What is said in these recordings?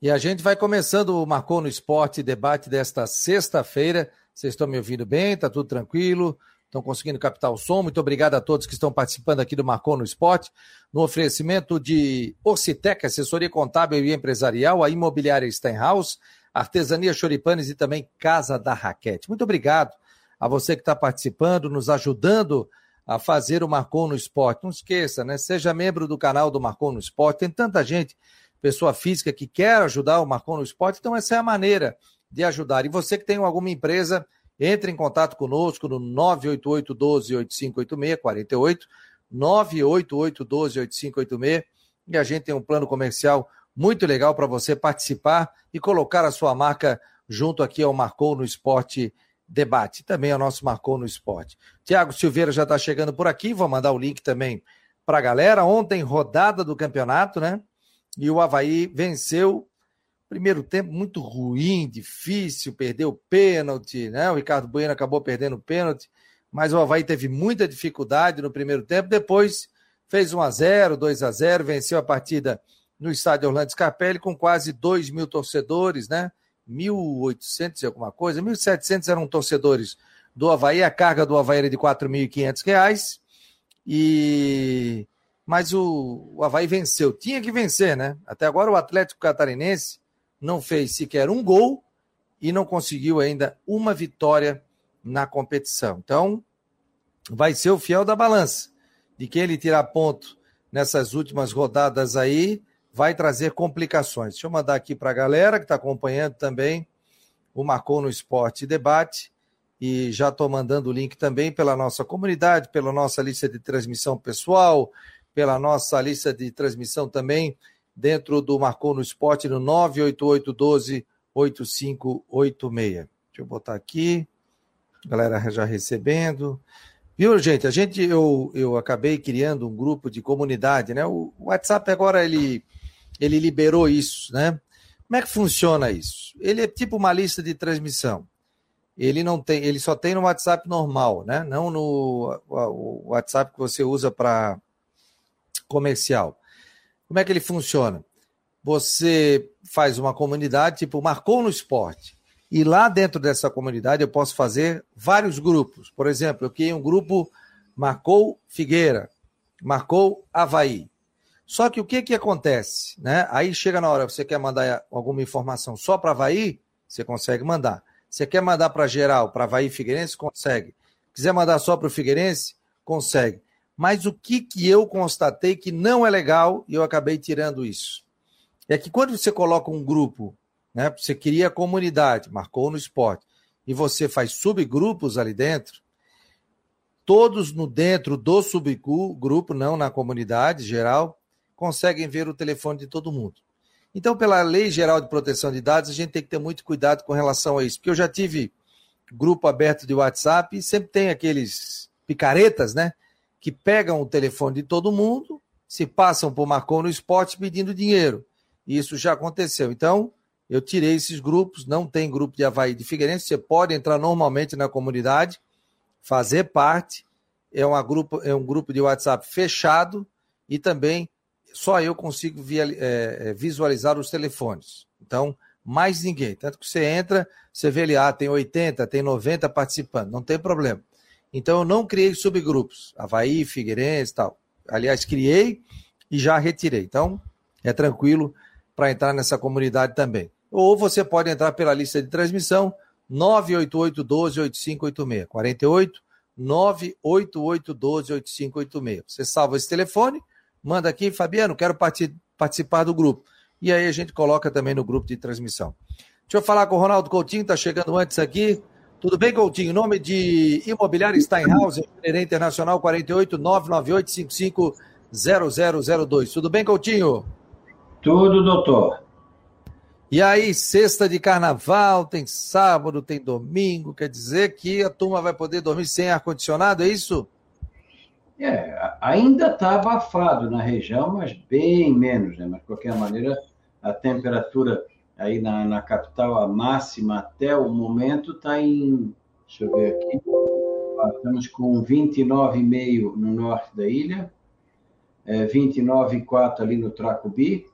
E a gente vai começando o Marcou no Esporte debate desta sexta-feira. Vocês estão me ouvindo bem? Tá tudo tranquilo? Estão conseguindo captar o som? Muito obrigado a todos que estão participando aqui do Marcou no Esporte. No oferecimento de Ocitec, assessoria contábil e empresarial, a imobiliária Steinhaus, Artesania Choripanes e também Casa da Raquete. Muito obrigado a você que está participando, nos ajudando a fazer o Marcou no Esporte. Não esqueça, né? Seja membro do canal do Marcou no Esporte. Tem tanta gente pessoa física que quer ajudar o Marcon no Esporte, então essa é a maneira de ajudar. E você que tem alguma empresa, entre em contato conosco no 988 12 8586 48 988 12 8586 e a gente tem um plano comercial muito legal para você participar e colocar a sua marca junto aqui ao Marcou no Esporte Debate, também ao nosso Marcou no Esporte. Tiago Silveira já está chegando por aqui, vou mandar o link também para a galera. Ontem, rodada do campeonato, né? E o Havaí venceu. Primeiro tempo muito ruim, difícil, perdeu pênalti, né? O Ricardo Bueno acabou perdendo o pênalti, mas o Havaí teve muita dificuldade no primeiro tempo. Depois fez 1 a 0 2 a 0 venceu a partida no estádio Orlando Scarpelli com quase 2 mil torcedores, né? 1.800 e alguma coisa, 1.700 eram torcedores do Havaí, a carga do Havaí era de R$ 4.500 e mas o, o Havaí venceu. Tinha que vencer, né? Até agora o Atlético Catarinense não fez sequer um gol e não conseguiu ainda uma vitória na competição. Então, vai ser o fiel da balança. De que ele tirar ponto nessas últimas rodadas aí, vai trazer complicações. Deixa eu mandar aqui para a galera que está acompanhando também o Marcou no Esporte Debate. E já estou mandando o link também pela nossa comunidade, pela nossa lista de transmissão pessoal, pela nossa lista de transmissão também, dentro do Marcou no Esporte, no 988-12-8586. Deixa eu botar aqui, galera já recebendo. Viu, gente? A gente, eu, eu acabei criando um grupo de comunidade, né? O WhatsApp agora, ele, ele liberou isso, né? Como é que funciona isso? Ele é tipo uma lista de transmissão. Ele não tem, ele só tem no WhatsApp normal, né? Não no o WhatsApp que você usa para comercial. Como é que ele funciona? Você faz uma comunidade, tipo, marcou no esporte. E lá dentro dessa comunidade eu posso fazer vários grupos. Por exemplo, eu criei um grupo marcou Figueira, marcou Havaí. Só que o que que acontece? Né? Aí chega na hora, você quer mandar alguma informação só para Havaí, você consegue mandar. Você quer mandar para geral, para Havaí Figueirense, consegue. Quiser mandar só para o Figueirense, consegue. Mas o que, que eu constatei que não é legal e eu acabei tirando isso? É que quando você coloca um grupo, né, você cria a comunidade, marcou no esporte, e você faz subgrupos ali dentro, todos no dentro do subgrupo, não na comunidade geral, conseguem ver o telefone de todo mundo. Então, pela Lei Geral de Proteção de Dados, a gente tem que ter muito cuidado com relação a isso, porque eu já tive grupo aberto de WhatsApp e sempre tem aqueles picaretas, né? Que pegam o telefone de todo mundo, se passam por Marcou no Esporte pedindo dinheiro. Isso já aconteceu. Então, eu tirei esses grupos, não tem grupo de Havaí de Figueirense, você pode entrar normalmente na comunidade, fazer parte, é, uma grupo, é um grupo de WhatsApp fechado e também só eu consigo via, é visualizar os telefones. Então, mais ninguém. Tanto que você entra, você vê ali, ah, tem 80, tem 90 participando, não tem problema. Então eu não criei subgrupos, Havaí, Figueirense e tal. Aliás, criei e já retirei. Então é tranquilo para entrar nessa comunidade também. Ou você pode entrar pela lista de transmissão 988 12 8586 48 988 12 8586. Você salva esse telefone, manda aqui, Fabiano, quero participar do grupo. E aí a gente coloca também no grupo de transmissão. Deixa eu falar com o Ronaldo Coutinho, está chegando antes aqui. Tudo bem, Coutinho? Nome de Imobiliário Steinhaus, Engenharia Internacional 48 998 0002. Tudo bem, Coutinho? Tudo, doutor. E aí, sexta de carnaval, tem sábado, tem domingo, quer dizer que a turma vai poder dormir sem ar-condicionado, é isso? É, ainda está abafado na região, mas bem menos, né? Mas de qualquer maneira, a temperatura aí na, na capital, a máxima até o momento está em, deixa eu ver aqui, estamos com 29,5 no norte da ilha, é, 29,4 ali no Tracubi,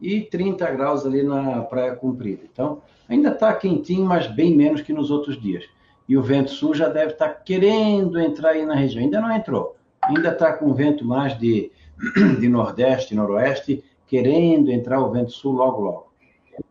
e 30 graus ali na Praia Comprida. Então, ainda está quentinho, mas bem menos que nos outros dias. E o vento sul já deve estar tá querendo entrar aí na região. Ainda não entrou. Ainda está com vento mais de, de nordeste, noroeste, querendo entrar o vento sul logo, logo.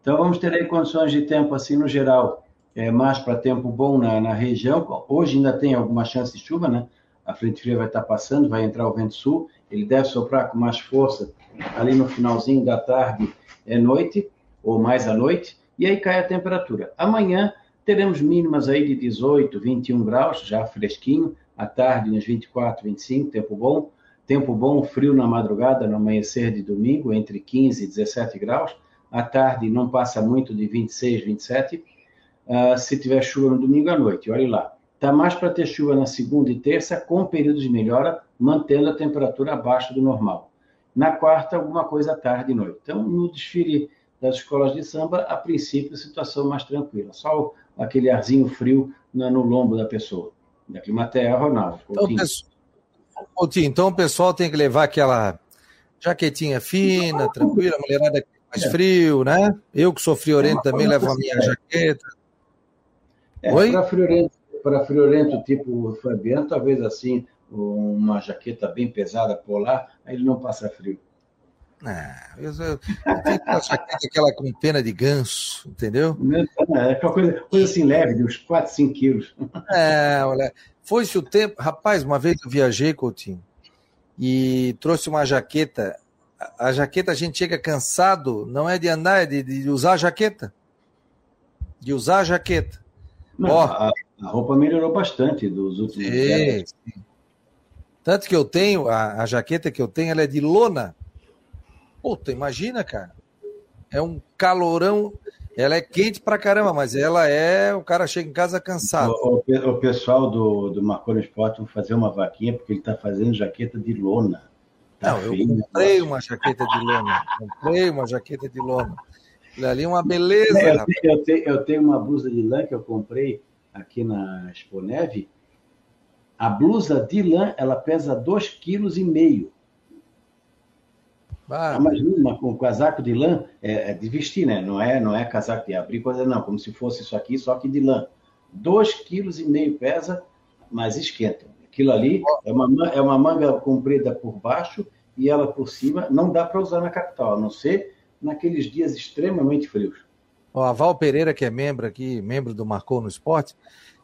Então, vamos ter aí condições de tempo, assim, no geral, é, mais para tempo bom na, na região. Hoje ainda tem alguma chance de chuva, né? A frente fria vai estar passando, vai entrar o vento sul. Ele deve soprar com mais força ali no finalzinho da tarde, é noite, ou mais à noite, e aí cai a temperatura. Amanhã teremos mínimas aí de 18, 21 graus, já fresquinho, à tarde nos 24, 25, tempo bom. Tempo bom, frio na madrugada, no amanhecer de domingo, entre 15 e 17 graus. À tarde não passa muito de 26, 27. Uh, se tiver chuva no domingo à noite, olhe lá. Está mais para ter chuva na segunda e terça, com períodos de melhora, mantendo a temperatura abaixo do normal. Na quarta, alguma coisa à tarde e noite. Então, no desfile das escolas de samba, a princípio, a situação mais tranquila. Só aquele arzinho frio no lombo da pessoa. Da Climatea, Ronaldo. Então, Coutinho, então o pessoal tem que levar aquela jaquetinha fina, tranquila, mulherada mais é. frio, né? Eu que sou friorento é também levo a minha jaqueta. É, para friorento, para friorento tipo Fabiano, talvez assim, uma jaqueta bem pesada polar, aí ele não passa frio. Ah, eu, eu, eu tenho uma jaqueta aquela com pena de ganso, entendeu? É, aquela coisa, coisa assim leve, de uns 4, 5 quilos. É, olha, foi-se o tempo. Rapaz, uma vez eu viajei, Coutinho, e trouxe uma jaqueta. A, jaqueta a gente chega cansado, não é de andar, é de, de usar a jaqueta. De usar a jaqueta. Não, Ó, a, a, roupa melhorou bastante dos últimos anos. Tanto que eu tenho, a, a jaqueta que eu tenho, ela é de lona. Puta, imagina, cara. É um calorão. Ela é quente pra caramba, mas ela é. O cara chega em casa cansado. O, o, o pessoal do, do Marconi Sport vai fazer uma vaquinha porque ele tá fazendo jaqueta de lona. Não, eu comprei uma jaqueta de lona. Comprei uma jaqueta de lona. Ali é uma beleza. É, eu, tenho, eu, tenho, eu tenho uma blusa de lã que eu comprei aqui na Exponeve. A blusa de lã, ela pesa 2,5 kg. Ah, Imagina com um casaco de lã é, é, de vestir, né? Não é, não é casaco de abrir coisa, não. Como se fosse isso aqui, só que de lã. Dois quilos e meio pesa, mas esquenta. Aquilo ali é uma, é uma manga comprida por baixo e ela por cima. Não dá para usar na capital, a não ser naqueles dias extremamente frios. Ó, a Val Pereira, que é membro aqui, membro do Marcou no Esporte,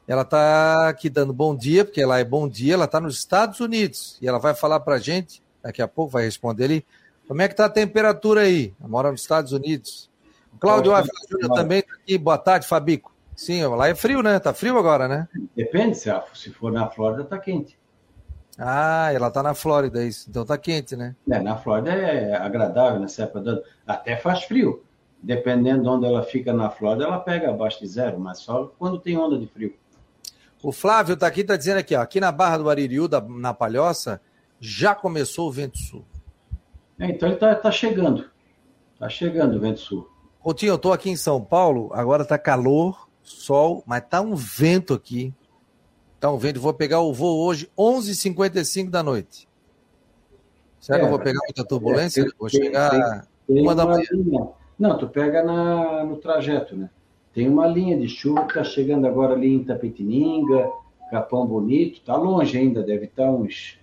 ela está aqui dando bom dia, porque ela é bom dia, ela está nos Estados Unidos e ela vai falar para a gente, daqui a pouco vai responder ali, como é que está a temperatura aí? Ela mora nos Estados Unidos. Cláudio Ávila Júnior também está aqui. Boa tarde, Fabico. Sim, lá é frio, né? Tá frio agora, né? Depende, se for na Flórida, tá quente. Ah, ela tá na Flórida, isso. Então tá quente, né? É, na Flórida é agradável nessa época do Até faz frio. Dependendo de onde ela fica na Flórida, ela pega abaixo de zero, mas só quando tem onda de frio. O Flávio tá aqui, tá dizendo aqui, ó, aqui na Barra do Aririu, da, na Palhoça, já começou o vento sul. É, então ele está tá chegando. Está chegando o vento sul. Coutinho, eu estou aqui em São Paulo, agora está calor, sol, mas está um vento aqui. Está um vento. Vou pegar o voo hoje, 11h55 da noite. Será é, que eu vou pegar muita turbulência? É, tem, vou chegar tem, tem uma da manhã. Linha. Não, tu pega na, no trajeto, né? Tem uma linha de chuva que está chegando agora ali em Tapetininga, Capão Bonito. Está longe ainda, deve estar tá uns,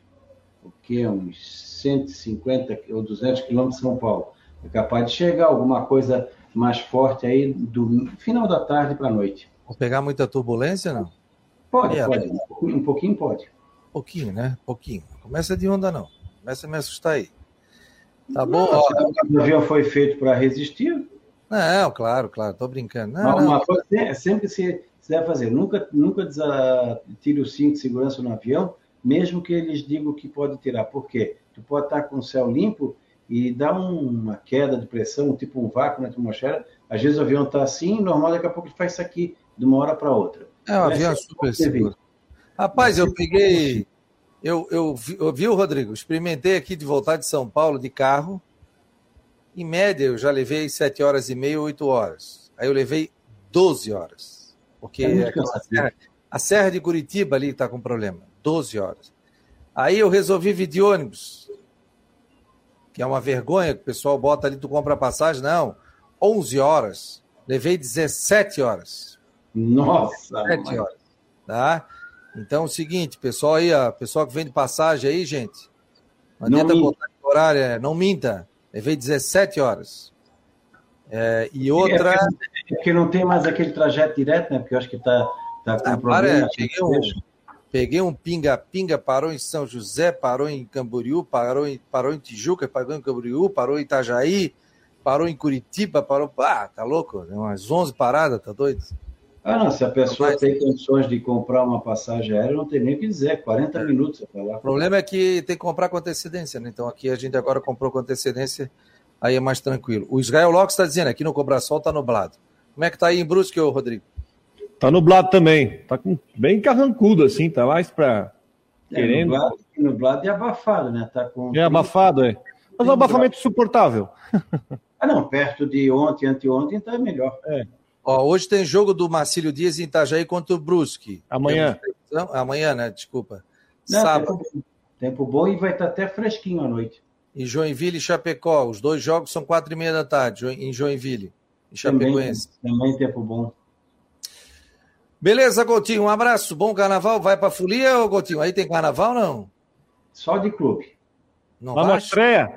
o quê? Uns 150 ou 200 quilômetros de São Paulo. É capaz de chegar alguma coisa mais forte aí do final da tarde para a noite. Vou pegar muita turbulência, não? Pode, é, pode. Um pouquinho, pode. Pouquinho, né? Pouquinho. Começa de onda, não. Começa a me assustar aí. Tá bom? Não, o avião foi feito para resistir. Não, claro, claro. Tô brincando. Não, não, uma coisa é sempre se, deve fazer. Nunca, nunca tire o cinto de segurança no avião, mesmo que eles digam que pode tirar. Por quê? tu pode estar com o céu limpo e dá uma queda de pressão, tipo um vácuo na atmosfera. Às vezes o avião está assim, normal, daqui a pouco ele faz isso aqui, de uma hora para outra. É, o avião é super seguro. Rapaz, eu peguei. Eu, eu, eu viu, Rodrigo? Experimentei aqui de voltar de São Paulo de carro. Em média, eu já levei sete horas e meia, oito horas. Aí eu levei 12 horas. Porque é a, serra, a Serra de Curitiba ali está com problema. 12 horas. Aí eu resolvi vir de ônibus que é uma vergonha que o pessoal bota ali, tu compra passagem, não. 11 horas. Levei 17 horas. Nossa! 17 horas. Tá? Então é o seguinte, pessoal aí, ó, pessoal que vende passagem aí, gente. Não adianta botar horário, é, não minta. Levei 17 horas. É, e outra. É que não tem mais aquele trajeto direto, né? Porque eu acho que está tá com ah, problema. Para, peguei, um, peguei um pinga-pinga, parou em São José, parou em Camboriú, parou em, parou em Tijuca, parou em Camboriú, parou em Itajaí, parou em Curitiba, parou. Ah, tá louco? Umas 11 paradas, tá doido? Ah, não, se a pessoa Mas... tem condições de comprar uma passagem aérea, não tem nem o que dizer, 40 é. minutos para lá. O problema é que tem que comprar com antecedência, né? Então aqui a gente agora comprou com antecedência aí é mais tranquilo. O Israel Locke está dizendo aqui no Cobrasol está nublado. Como é que está aí em Brusque, ô Rodrigo? Tá nublado também. Tá com, bem carrancudo, assim, tá mais para é, querendo. Nublado, nublado e abafado, né? Tá com é abafado, é. Mas um abafamento suportável. Ah, não, perto de ontem, anteontem, tá melhor. É. Ó, hoje tem jogo do Marcílio Dias em Itajaí contra o Brusque. Amanhã. Amanhã, né? Desculpa. Não, Sábado. Tempo, tempo bom e vai estar até fresquinho à noite em Joinville e Chapecó. Os dois jogos são quatro e meia da tarde em Joinville, em Chapecoense. Também, também tempo bom. Beleza, Coutinho, um abraço. Bom carnaval. Vai para Folia, ou Coutinho? Aí tem carnaval não? Só de clube. Não Lá na estreia?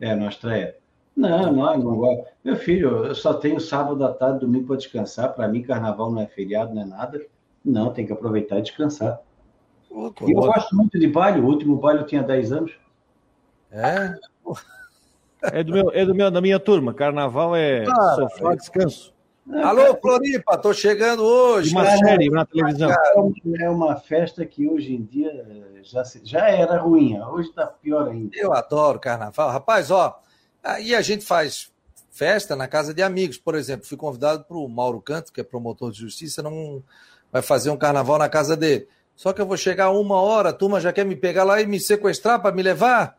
É, na estreia. Não, não, não gosto. Meu filho, eu só tenho sábado à tarde, domingo para descansar. Para mim, carnaval não é feriado, não é nada. Não, tem que aproveitar e descansar. Pô, e eu gosto muito de baile. O último baile eu tinha 10 anos. É? É do meu, é do meu, da minha turma. Carnaval é ah, sofá, é. descanso. Alô, Floripa, tô chegando hoje. Uma cara, série na televisão. É uma festa que hoje em dia já, já era ruim, hoje tá pior ainda. Eu adoro carnaval. Rapaz, ó, aí a gente faz festa na casa de amigos, por exemplo. Fui convidado para o Mauro Canto, que é promotor de justiça, não vai fazer um carnaval na casa dele. Só que eu vou chegar uma hora, a turma já quer me pegar lá e me sequestrar para me levar.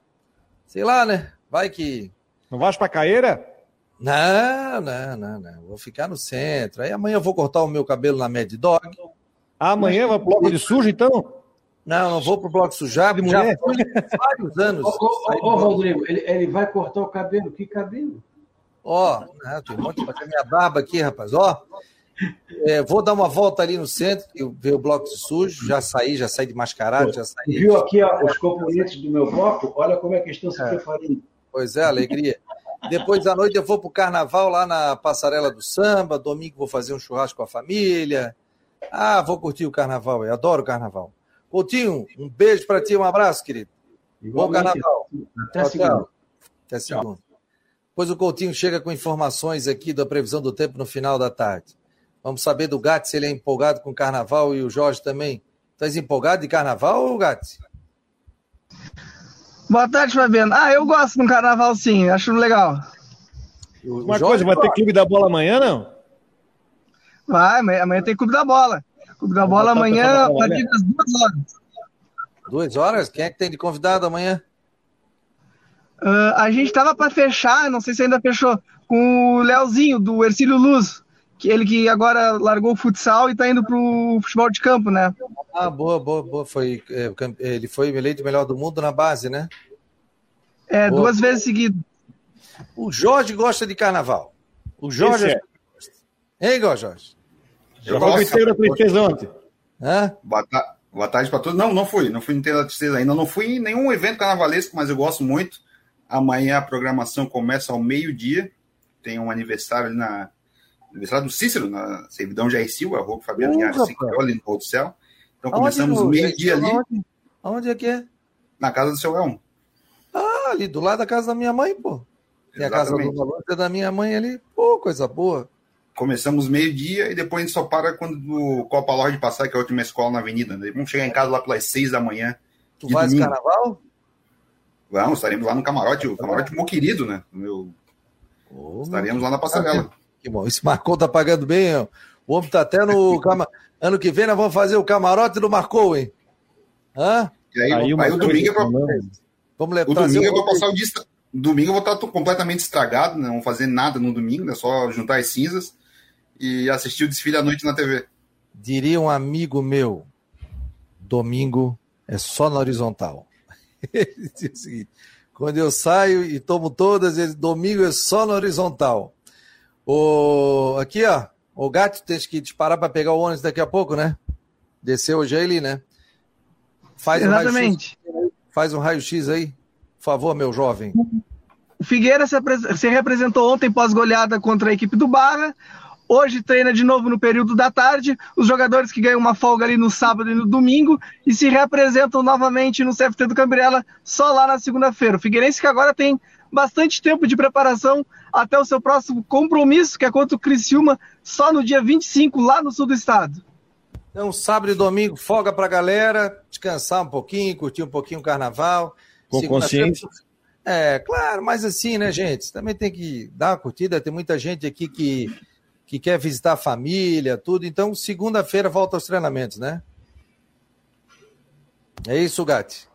Sei lá, né? Vai que. Não vais para Caeira? Não, não, não, não. Vou ficar no centro. Aí amanhã eu vou cortar o meu cabelo na Mad Dog. Amanhã vai pro bloco de sujo, então? Não, não vou pro bloco sujar. Já vários anos. Ô, ô, ô Rodrigo, ele, ele, vai cortar o cabelo. Que cabelo? Ó, oh, tem um monte de minha barba aqui, rapaz. Ó, é, vou dar uma volta ali no centro, ver o bloco sujo. Já saí, já saí de mascarado, já saí. Viu aqui ó, os componentes do meu bloco? Olha como é que estão se é. preparando. Pois é, alegria. Depois da noite eu vou para o carnaval lá na Passarela do Samba. Domingo vou fazer um churrasco com a família. Ah, vou curtir o carnaval, eu adoro o carnaval. Coutinho, um beijo para ti, um abraço, querido. Igualmente. Bom carnaval. Até segunda. Até segunda. Depois o Coutinho chega com informações aqui da previsão do tempo no final da tarde. Vamos saber do Gatti se ele é empolgado com carnaval e o Jorge também. Estás empolgado de carnaval, Gatti? Boa tarde, Fabiano. Ah, eu gosto do carnaval sim, acho legal. Uma coisa, vai ter clube da bola amanhã, não? Vai, amanhã tem clube da bola. Clube da bola amanhã, a partir das duas horas. Duas horas? Quem é que tem de convidado amanhã? Uh, a gente estava para fechar, não sei se ainda fechou, com o Leozinho, do Ercílio Luz que ele que agora largou o futsal e está indo para o futebol de campo, né? Ah, boa, boa, boa. Foi, é, ele foi eleito o melhor do mundo na base, né? É, boa. duas vezes seguidas. O Jorge gosta de carnaval. O Jorge. É. Hein, Jorge? Eu gosto inteiro da tristeza ontem. Hã? Boa, ta... Boa tarde para todos. Não, não fui. Não fui inteiro da tristeza ainda. Não fui em nenhum evento carnavalesco, mas eu gosto muito. Amanhã a programação começa ao meio-dia. Tem um aniversário ali na aniversário do Cícero, na servidão Jair Silva, rua Fabiano Linhares, ali no Pôr do Céu. Então aonde começamos meio-dia ali. Aonde? aonde é que é? Na casa do seu Elmo. Ah, ali do lado da casa da minha mãe, pô. Tem a casa do da minha mãe ali. Pô, coisa boa. Começamos meio-dia e depois a gente só para quando o Copa Lorde passar, que é a última escola na avenida. Né? Vamos chegar em casa lá pelas seis da manhã. Tu vai de carnaval? Vamos, estaremos lá no camarote, o camarote meu querido, né? Meu... Oh, estaremos lá na passarela. Que bom. Esse Marcou tá pagando bem, ó. O homem tá até no. Cama... Ano que vem nós vamos fazer o camarote do Marcou, hein? Hã? E aí, aí, aí o domingo é pra... Vamos levar, o domingo eu vou passar o dia. Domingo eu vou estar completamente estragado, né? não vou fazer nada no domingo, né? Só juntar as cinzas e assistir o desfile à noite na TV. Diria um amigo meu: domingo é só na horizontal. Ele dizia o seguinte: Quando eu saio e tomo todas, domingo é só na horizontal. O... Aqui, ó. O gato tem que disparar para pegar o ônibus daqui a pouco, né? Desceu hoje ali, né? Faz Exatamente. Um raio Faz um raio-x aí. Por favor, meu jovem. O Figueira se, se representou ontem pós-goleada contra a equipe do Barra. Hoje treina de novo no período da tarde. Os jogadores que ganham uma folga ali no sábado e no domingo e se representam novamente no CFT do Cambrela só lá na segunda-feira. O Figueirense que agora tem bastante tempo de preparação até o seu próximo compromisso, que é contra o Criciúma, só no dia 25, lá no sul do estado. Então, sábado e domingo, folga pra galera, descansar um pouquinho, curtir um pouquinho o carnaval. Com consciência. É, claro, mas assim, né, gente? Também tem que dar uma curtida. Tem muita gente aqui que que quer visitar a família, tudo. Então, segunda-feira volta aos treinamentos, né? É isso, Gatti.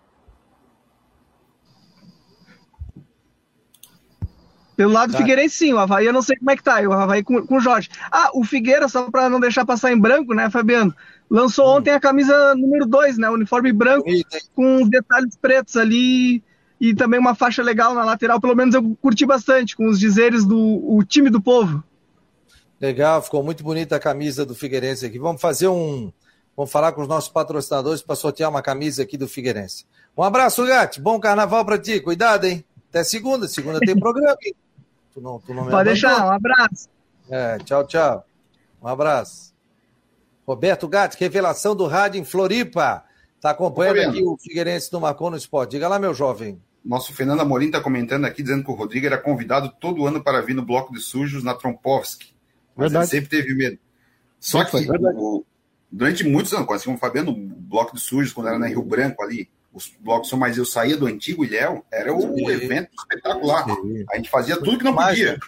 Pelo lado do tá. Figueirense, sim. O Havaí eu não sei como é que tá. O Havaí com, com o Jorge. Ah, o Figueira, só para não deixar passar em branco, né, Fabiano? Lançou hum. ontem a camisa número 2, né? O uniforme branco, com os detalhes pretos ali e também uma faixa legal na lateral. Pelo menos eu curti bastante, com os dizeres do o time do povo. Legal, ficou muito bonita a camisa do Figueirense aqui. Vamos fazer um. Vamos falar com os nossos patrocinadores para sortear uma camisa aqui do Figueirense. Um abraço, Gatti. Bom carnaval para ti. Cuidado, hein? Até segunda. Segunda tem programa? Tu não, tu não Pode deixar. Um abraço. É, tchau, tchau. Um abraço. Roberto Gatti, revelação do rádio em Floripa. Está acompanhando aqui o Figueirense do Marcou no Esporte. Diga lá, meu jovem. Nosso Fernando Amorim está comentando aqui, dizendo que o Rodrigo era convidado todo ano para vir no Bloco de Sujos na Trompovski. Mas verdade. ele sempre teve medo. Só que o, durante muitos anos, quase como o Fabiano, o bloco de sujos, quando era na Rio Branco ali, os blocos são mais eu saía do antigo Ilhéu, era o Sim. evento espetacular. Sim. A gente fazia tudo que não podia.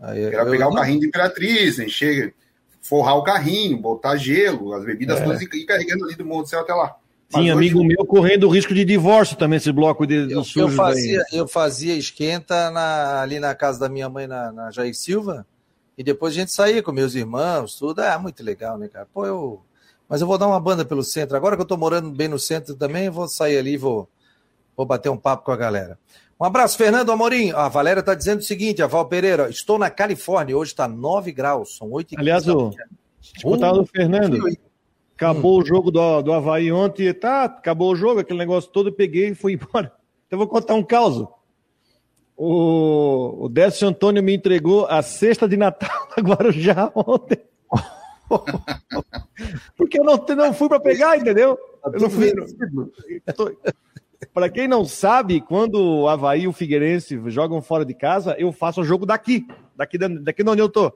Aí, era pegar eu... o carrinho de Imperatriz, encher, forrar o carrinho, botar gelo, as bebidas é. todas e ir carregando ali do Morro do Céu até lá. Mas Tinha hoje... amigo meu correndo o risco de divórcio também, esse bloco de, eu, eu fazia, eu fazia esquenta na, ali na casa da minha mãe, na, na Jair Silva, e depois a gente saía com meus irmãos, tudo. É muito legal, né, cara? Pô, eu. Mas eu vou dar uma banda pelo centro. Agora que eu tô morando bem no centro também, eu vou sair ali e vou, vou bater um papo com a galera. Um abraço, Fernando Amorim. A Valéria está dizendo o seguinte, a Val Pereira, estou na Califórnia, hoje está 9 graus, são 8 Aliás, o, escutar do Fernando, acabou hum. o jogo do, do Havaí ontem, tá, acabou o jogo, aquele negócio todo, eu peguei e fui embora. Então vou contar um caos. O, o Décio Antônio me entregou a cesta de Natal da Guarujá ontem. Porque eu não, não fui para pegar, entendeu? Eu não fui. Para quem não sabe, quando o Havaí e o Figueirense jogam fora de casa, eu faço o jogo daqui, daqui, daqui de onde eu tô.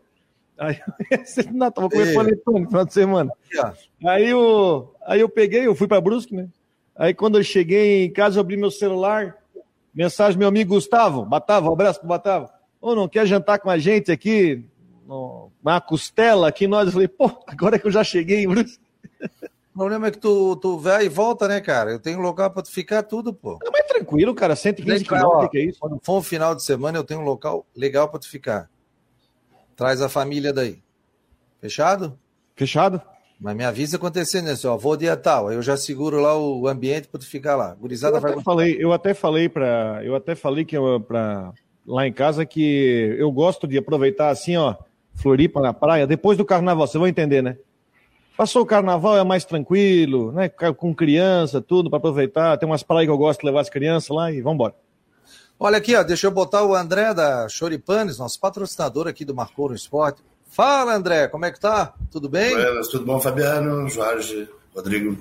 Aí, Natal, vou comer panetone no final de semana. Aí, eu, aí eu peguei, eu fui para Brusque, né? Aí quando eu cheguei em casa, eu abri meu celular, Mensagem meu amigo Gustavo, Batava, um abraço pro Batava. Ou não quer jantar com a gente aqui, uma costela aqui nós? Eu falei, pô, agora que eu já cheguei, Bruce. O problema é que tu, tu vai e volta, né, cara? Eu tenho local para tu ficar tudo, pô. Não, mas tranquilo, cara, 115 quilômetros, que é isso? Quando for um final de semana, eu tenho um local legal para tu ficar. Traz a família daí. Fechado? Fechado. Mas me avisa acontecendo isso, ó, vou dia tal, eu já seguro lá o ambiente para tu ficar lá. Gurizada eu vai até falei, eu até falei para, eu até falei que para lá em casa que eu gosto de aproveitar assim, ó, Floripa na praia, depois do carnaval, você vai entender, né? Passou o carnaval é mais tranquilo, né? Com criança, tudo para aproveitar. Tem umas praias que eu gosto de levar as crianças lá e vamos embora. Olha aqui, ó, deixa eu botar o André da Choripanes, nosso patrocinador aqui do Marcou no Esporte. Fala, André, como é que tá? Tudo bem? Buenas, tudo bom, Fabiano, Jorge, Rodrigo.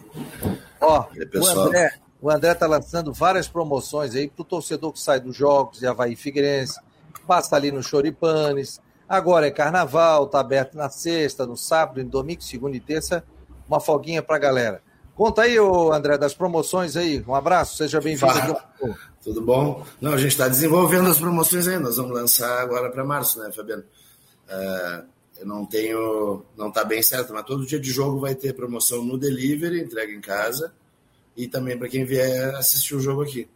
Ó, o André, o André tá lançando várias promoções aí pro torcedor que sai dos jogos de Havaí Figueirense, passa ali no Choripanes. Agora é carnaval, tá aberto na sexta, no sábado, no domingo, segunda e terça, uma folguinha pra galera. Conta aí, ô André, das promoções aí. Um abraço, seja bem-vindo aqui. Tudo bom? Não, a gente está desenvolvendo as promoções aí, nós vamos lançar agora para março, né, Fabiano? Uh, eu não tenho, não está bem certo, mas todo dia de jogo vai ter promoção no delivery, entrega em casa, e também para quem vier assistir o jogo aqui.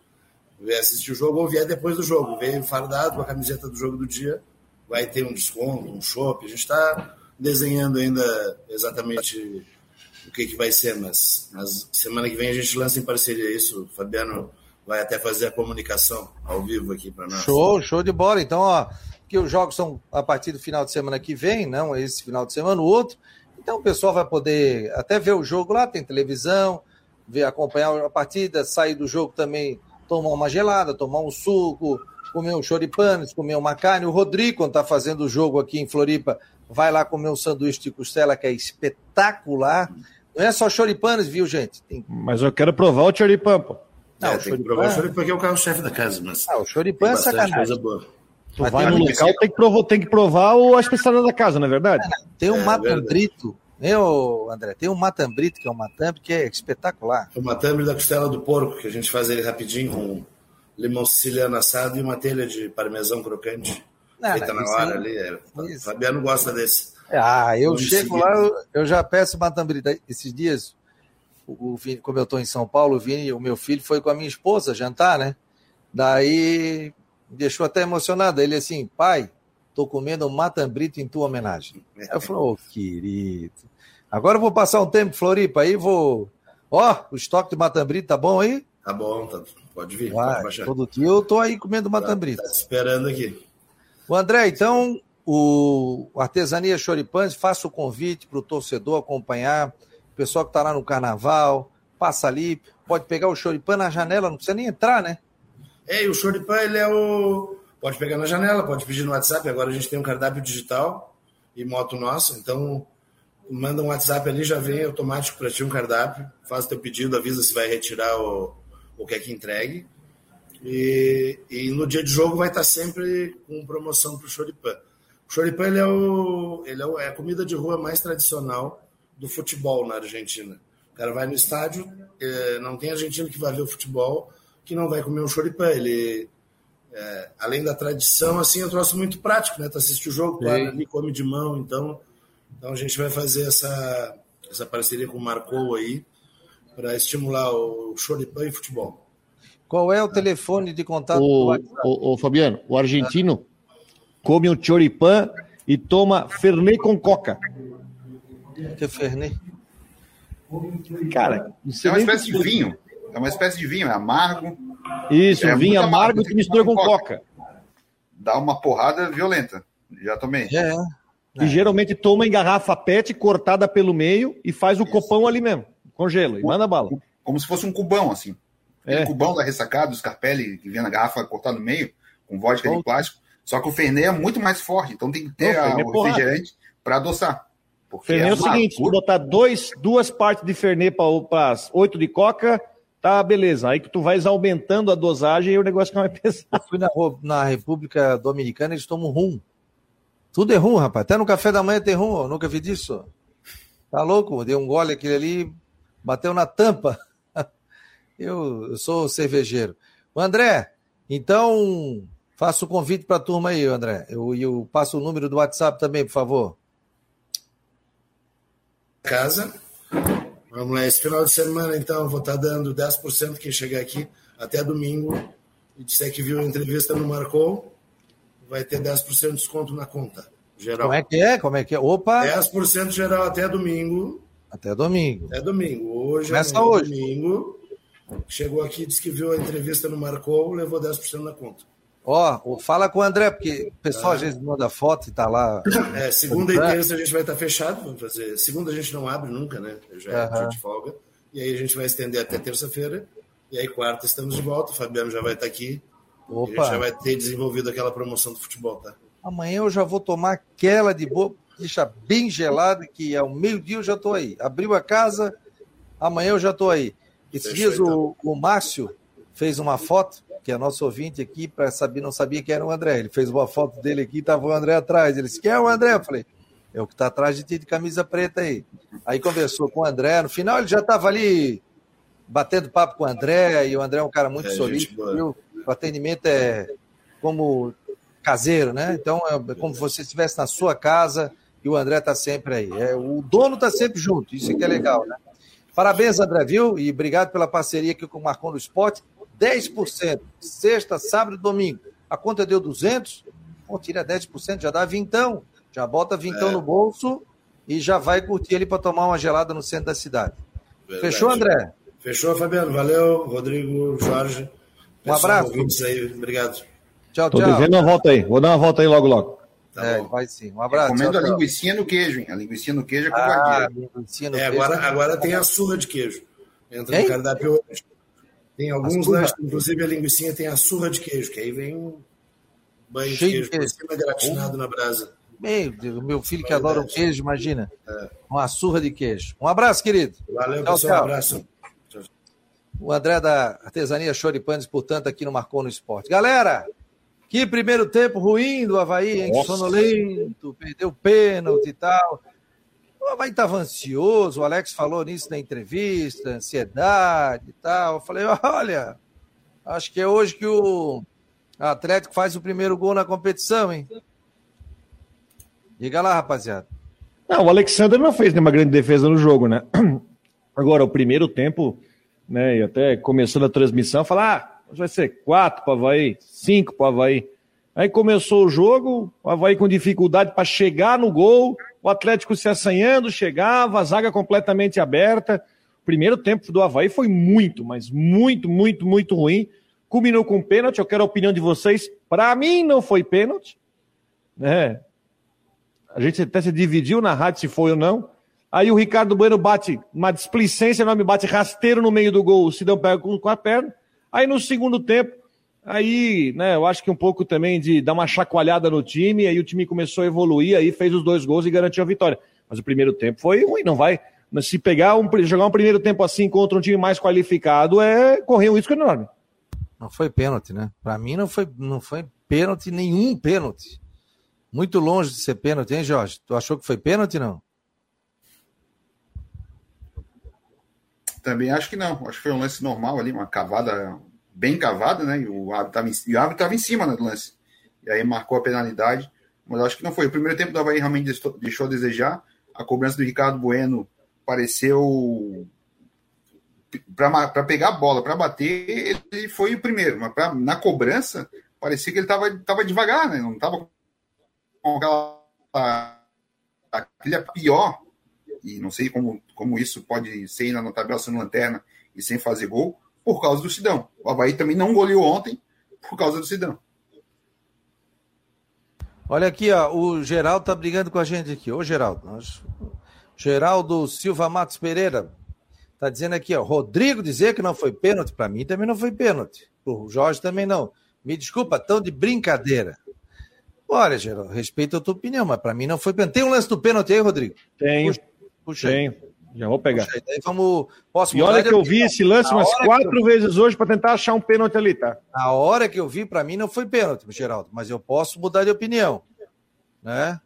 Vier assistir o jogo ou vier depois do jogo, veio fardado com a camiseta do jogo do dia, vai ter um desconto, um shopping. A gente está desenhando ainda exatamente o que, que vai ser, mas, mas semana que vem a gente lança em parceria isso. O Fabiano vai até fazer a comunicação ao vivo aqui para nós. Show, show de bola. Então, ó, que os jogos são a partir do final de semana que vem, não esse final de semana, o outro. Então o pessoal vai poder até ver o jogo lá, tem televisão, ver, acompanhar a partida, sair do jogo também, tomar uma gelada, tomar um suco, comer um choripanes, comer uma carne. O Rodrigo, quando está fazendo o jogo aqui em Floripa, vai lá comer um sanduíche de costela que é espetacular. Não é só choripanes, viu, gente? Tem... Mas eu quero provar o choripan, pô. Não, é, o tem que provar o choripan porque é o carro-chefe da casa, mas... Ah, o choripan é sacanagem. Coisa boa. Tu vai no local, tem que, provar, tem que provar o, a especialidade da casa, não é verdade? Tem um é, matambrito, eu, André, tem um matambrito, que é um matambre, que é espetacular. O matambre da costela do porco, que a gente faz ele rapidinho com limão siciliano assado e uma telha de parmesão crocante. Não, feita na hora ali. É, Fabiano gosta desse. Ah, eu chego lá, eu, eu, já peço matambrito. Esses dias, o, o Vini, como eu estou em São Paulo, o Vini, o meu filho, foi com a minha esposa jantar, né? Daí me deixou até emocionado. Ele assim, pai, tô comendo um matambrito em tua homenagem. Eu falei, ô oh, querido, agora eu vou passar um tempo em Floripa aí, vou... Ó, oh, o estoque de matambrito tá bom aí? Tá bom, tá... pode vir. Ah, pode todo dia eu tô aí comendo matambrito. Tá, tá esperando aqui. O André, então, o Artesania Choripães, faça o convite para o torcedor acompanhar, o pessoal que está lá no carnaval, passa ali, pode pegar o choripan na janela, não precisa nem entrar, né? É, e o Choripan, ele é o. Pode pegar na janela, pode pedir no WhatsApp. Agora a gente tem um cardápio digital e moto nossa, então manda um WhatsApp ali, já vem automático para ti um cardápio, faz teu pedido, avisa se vai retirar o, o que é que entregue. E, e no dia de jogo vai estar sempre com promoção para o Choripan. O Choripan ele é, o, ele é, o, é a comida de rua mais tradicional do futebol na Argentina. O cara vai no estádio, é, não tem argentino que vai ver o futebol, que não vai comer um choripã. Ele, é, além da tradição, assim, é um troço muito prático, né? Tu assiste o jogo, claro, ali come de mão, então, então a gente vai fazer essa, essa parceria com o Marcou aí para estimular o choripã e futebol. Qual é o telefone de contato o, o, o Fabiano, o argentino come um choripã e toma Fernet com coca. Que é Fernet? Cara, é uma espécie de vinho. É uma espécie de vinho, é amargo. Isso, é vinho amargo, amargo que mistura com coca. coca. Dá uma porrada violenta. Já tomei. É. E geralmente toma em garrafa PET cortada pelo meio e faz o Isso. copão ali mesmo. Congela e manda bala. Como se fosse um cubão, assim. É. cubão da ressacada, do Scarpelli, que vem na garrafa cortada no meio, com vodka de plástico. Só que o Fernet é muito mais forte, então tem que ter Não, a, é o refrigerante para adoçar. Fernet é, é o seguinte: se botar dois, duas partes de Fernet para oito de coca, Tá, beleza. Aí que tu vais aumentando a dosagem e o negócio fica mais pesado. Eu fui na, na República Dominicana, eles tomam rum. Tudo é rum, rapaz. Até no café da manhã tem rum. Eu nunca vi disso. Tá louco? Deu um gole aquele ali, bateu na tampa. Eu, eu sou cervejeiro. O André, então faço o convite para a turma aí, André. Eu, eu passo o número do WhatsApp também, por favor. Casa Vamos lá, esse final de semana, então, vou estar dando 10% quem chegar aqui até domingo e disser que viu a entrevista no Marcou, vai ter 10% de desconto na conta geral. Como é que é? Como é que é? Opa! 10% geral até domingo. Até domingo. Até domingo. Hoje, Começa hoje. domingo. Chegou aqui, disse que viu a entrevista no Marcou, levou 10% na conta. Ó, fala com o André, porque o pessoal ah. às vezes manda foto e tá lá. É, segunda e terça a gente vai estar fechado, vamos fazer. Segunda a gente não abre nunca, né? Já é uhum. dia de folga. E aí a gente vai estender até terça-feira. E aí quarta estamos de volta. O Fabiano já vai estar aqui. Opa. A gente já vai ter desenvolvido aquela promoção do futebol, tá? Amanhã eu já vou tomar aquela de boa, deixa bem gelada, que ao meio-dia eu já tô aí. Abriu a casa, amanhã eu já tô aí. Esses dias então. o, o Márcio fez uma foto que é nosso ouvinte aqui, para saber, não sabia que era o André. Ele fez uma foto dele aqui, estava o André atrás. Ele disse: Quem é o André? Eu falei: É o que está atrás de ti de camisa preta aí. Aí conversou com o André. No final, ele já estava ali batendo papo com o André, e o André é um cara muito é, solícito. O atendimento é como caseiro, né? Então é como se você estivesse na sua casa e o André está sempre aí. É, o dono está sempre junto, isso que é legal, né? Parabéns, André, viu? E obrigado pela parceria aqui com o Marcon do Esporte. 10%, sexta, sábado e domingo. A conta deu 200, pô, tira 10%, já dá vintão. Já bota vintão é. no bolso e já vai curtir ali para tomar uma gelada no centro da cidade. Verdade. Fechou, André? Fechou, Fabiano. Valeu, Rodrigo, Jorge. Um abraço. Aí, obrigado. Tchau, Tô tchau. Tô devendo uma volta aí. Vou dar uma volta aí logo, logo. Tá é, vai sim. Um abraço. Recomendo tchau, a linguiça no queijo, hein? A linguiça no queijo é ah, covardia. é, agora, agora tem a surra de queijo. Entra no cardápio hoje. Tem alguns lanches, inclusive a linguiça tem a surra de queijo, que aí vem um banho Cheio de queijo, de queijo. por cima gratinado na brasa. Meu Deus, meu filho que adora o queijo, imagina. É. Uma surra de queijo. Um abraço, querido. Valeu, tchau, pessoal. Um abraço. O André da Artesania Choripanes, portanto, aqui no Marcou no Esporte. Galera, que primeiro tempo ruim do Havaí, hein? Sonolento, perdeu pênalti e tal. Havaí estava ansioso, o Alex falou nisso na entrevista, ansiedade e tal. Eu falei, olha, acho que é hoje que o Atlético faz o primeiro gol na competição, hein? Diga lá, rapaziada. Não, o Alexander não fez nenhuma grande defesa no jogo, né? Agora, o primeiro tempo, né, e até começando a transmissão, falar, ah, vai ser quatro para Havaí, cinco para Havaí. Aí começou o jogo, o Havaí com dificuldade para chegar no gol, o Atlético se assanhando, chegava, a zaga completamente aberta. O primeiro tempo do Havaí foi muito, mas muito, muito, muito ruim. Culminou com pênalti, eu quero a opinião de vocês. Para mim não foi pênalti. Né? A gente até se dividiu na rádio se foi ou não. Aí o Ricardo Bueno bate uma displicência, não me bate rasteiro no meio do gol, o Sidão pega com a perna. Aí no segundo tempo, aí, né, eu acho que um pouco também de dar uma chacoalhada no time, aí o time começou a evoluir, aí fez os dois gols e garantiu a vitória. Mas o primeiro tempo foi ruim, não vai. Se pegar um, jogar um primeiro tempo assim contra um time mais qualificado, é correr um risco enorme. Não foi pênalti, né? Para mim não foi, não foi pênalti, nenhum pênalti. Muito longe de ser pênalti, hein, Jorge? Tu achou que foi pênalti, não? Também acho que não. Acho que foi um lance normal ali, uma cavada bem cavada, né? E o árbitro estava em, em cima né, do lance. E aí marcou a penalidade. Mas acho que não foi. O primeiro tempo do Havaí realmente deixou a desejar. A cobrança do Ricardo Bueno pareceu. Para pegar a bola, para bater, ele foi o primeiro. Mas pra, na cobrança, parecia que ele estava tava devagar, né? Não estava com aquela. aquele pior e não sei como, como isso pode ser na tabela sendo lanterna e sem fazer gol, por causa do Sidão. O Havaí também não goleou ontem por causa do Sidão. Olha aqui, ó, o Geraldo tá brigando com a gente aqui. Ô, Geraldo, nós... Geraldo Silva Matos Pereira tá dizendo aqui, ó, Rodrigo dizer que não foi pênalti, para mim também não foi pênalti. O Jorge também não. Me desculpa, tão de brincadeira. Olha, Geraldo, respeito a tua opinião, mas para mim não foi pênalti. Tem um lance do pênalti aí, Rodrigo? Tem. Puxa, Puxa Tem. Já vou pegar. Daí vamos, posso e olha que eu vi esse lance umas quatro eu... vezes hoje para tentar achar um pênalti ali, tá? Na hora que eu vi, para mim não foi pênalti, Geraldo, mas eu posso mudar de opinião. Né?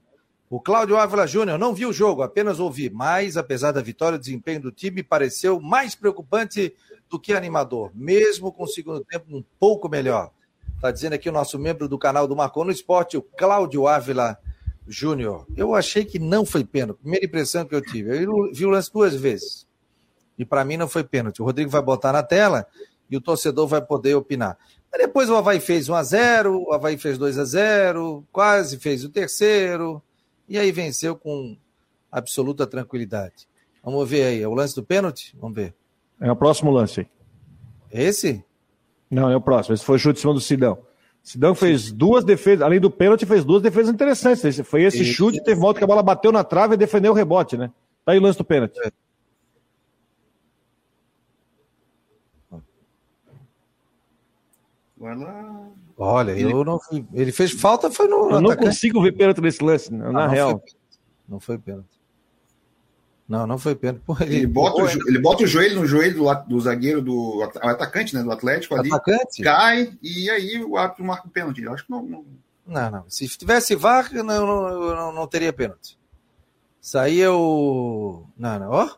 O Cláudio Ávila Júnior não viu o jogo, apenas ouvi, mas apesar da vitória, o desempenho do time pareceu mais preocupante do que animador, mesmo com o segundo tempo um pouco melhor. Está dizendo aqui o nosso membro do canal do Marcou no Esporte, o Cláudio Ávila Júnior, eu achei que não foi pênalti. Primeira impressão que eu tive. Eu vi o lance duas vezes. E para mim não foi pênalti. O Rodrigo vai botar na tela e o torcedor vai poder opinar. Mas depois o Havaí fez 1 a 0 o Havaí fez 2 a 0 quase fez o terceiro, e aí venceu com absoluta tranquilidade. Vamos ver aí, é o lance do pênalti? Vamos ver. É o próximo lance aí. Esse? Não, é o próximo. Esse foi o chute em cima do Sidão. Sidão fez duas defesas, além do pênalti, fez duas defesas interessantes. Esse, foi esse Isso. chute, teve volta que a bola bateu na trave e defendeu o rebote, né? Tá aí o lance do pênalti. É. Vai lá. Olha, ele... eu não Ele fez falta, foi no. Eu não consigo ver pênalti nesse lance, na não, real. Foi não foi pênalti. Não, não foi pênalti. ele, ele, bota o, ele bota o joelho no joelho do, do zagueiro, do atacante, né? Do Atlético ali. Atacante? Cai e aí o árbitro marca o pênalti. Eu acho que não. Não, não. não. Se tivesse VAR, não, não, não, teria pênalti. É o. Não, não. Ó,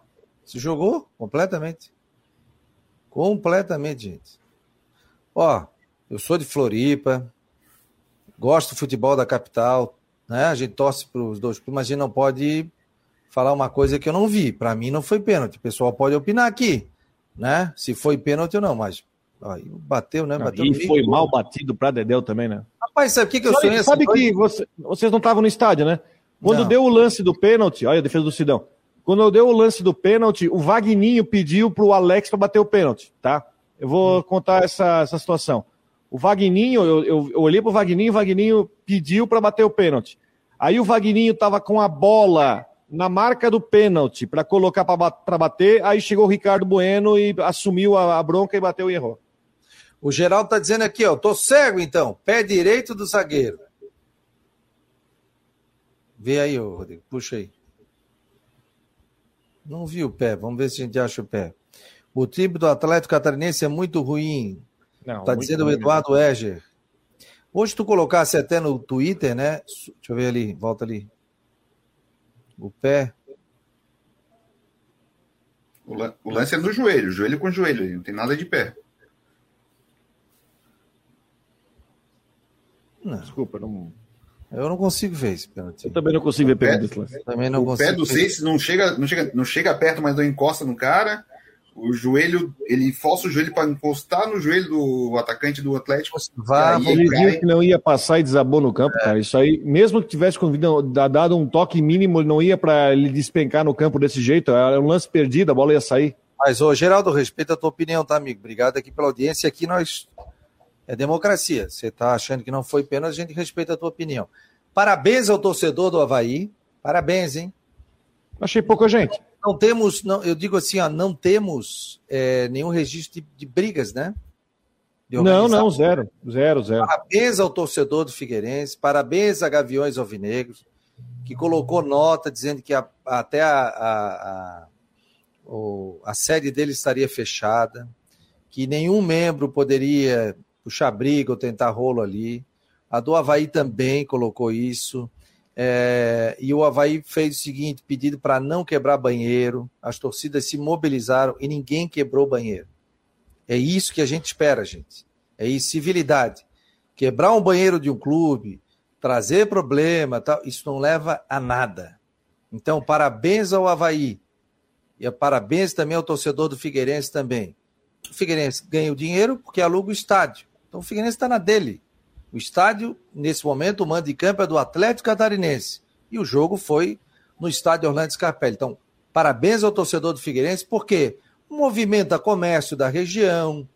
se jogou completamente. Completamente, gente. Ó, eu sou de Floripa, gosto do futebol da capital, né? A gente torce para os dois clubes, mas a gente não pode falar uma coisa que eu não vi. Para mim não foi pênalti. O pessoal pode opinar aqui, né? Se foi pênalti ou não, mas aí bateu, né? Bateu e foi mal batido para Dedéu também, né? Rapaz, sabe o que, que eu sabe, sonhei? Sabe que você, vocês não estavam no estádio, né? Quando não. deu o lance do pênalti, olha a defesa do Sidão. Quando deu o lance do pênalti, o Vagninho pediu pro Alex para bater o pênalti, tá? Eu vou hum. contar essa, essa situação. O Vagninho, eu, eu, eu olhei pro Vagninho, o Vagninho pediu para bater o pênalti. Aí o Vagninho tava com a bola na marca do pênalti para colocar para bater, aí chegou o Ricardo Bueno e assumiu a, bronca e bateu e errou. O Geraldo tá dizendo aqui, ó, tô cego então, pé direito do zagueiro. Vê aí, ô, Rodrigo, puxa aí. Não vi o pé, vamos ver se a gente acha o pé. O time do Atlético Catarinense é muito ruim. Não, tá dizendo o Eduardo Eger. Hoje tu colocasse até no Twitter, né? Deixa eu ver ali, volta ali. O pé. O lance é no joelho, joelho com joelho, não tem nada de pé. Não. Desculpa, não. Eu não consigo ver esse pênalti. Eu também não consigo ver pênalti. Também não o consigo. pé do Seis não chega, não chega, não chega perto, mas não encosta no cara. O joelho, ele força o joelho para encostar no joelho do atacante do Atlético. Vá, ele viu que não ia passar e desabou no campo, é. cara. Isso aí, mesmo que tivesse dado um toque mínimo, ele não ia para ele despencar no campo desse jeito. Era um lance perdido, a bola ia sair. Mas, ô, Geraldo, respeita a tua opinião, tá, amigo? Obrigado aqui pela audiência. Aqui nós é democracia. Você está achando que não foi pênalti, a gente respeita a tua opinião. Parabéns ao torcedor do Havaí. Parabéns, hein? Achei pouca gente. Não temos, não, eu digo assim, ó, não temos é, nenhum registro de, de brigas, né? De não, não, zero. Zero, zero. Parabéns ao torcedor do Figueirense, parabéns a Gaviões Alvinegros, que colocou nota dizendo que a, até a, a, a, a sede dele estaria fechada, que nenhum membro poderia puxar briga ou tentar rolo ali. A do Havaí também colocou isso. É, e o Havaí fez o seguinte: pedido para não quebrar banheiro. As torcidas se mobilizaram e ninguém quebrou banheiro. É isso que a gente espera, gente. É isso, civilidade. Quebrar um banheiro de um clube, trazer problema, tal, isso não leva a nada. Então, parabéns ao Havaí. E parabéns também ao torcedor do Figueirense também. O Figueirense ganha o dinheiro porque aluga o estádio. Então o Figueirense está na dele. O estádio, nesse momento, o mando de campo é do Atlético Catarinense. E o jogo foi no estádio Orlando Scarpelli. Então, parabéns ao torcedor do Figueirense, porque movimenta comércio da região,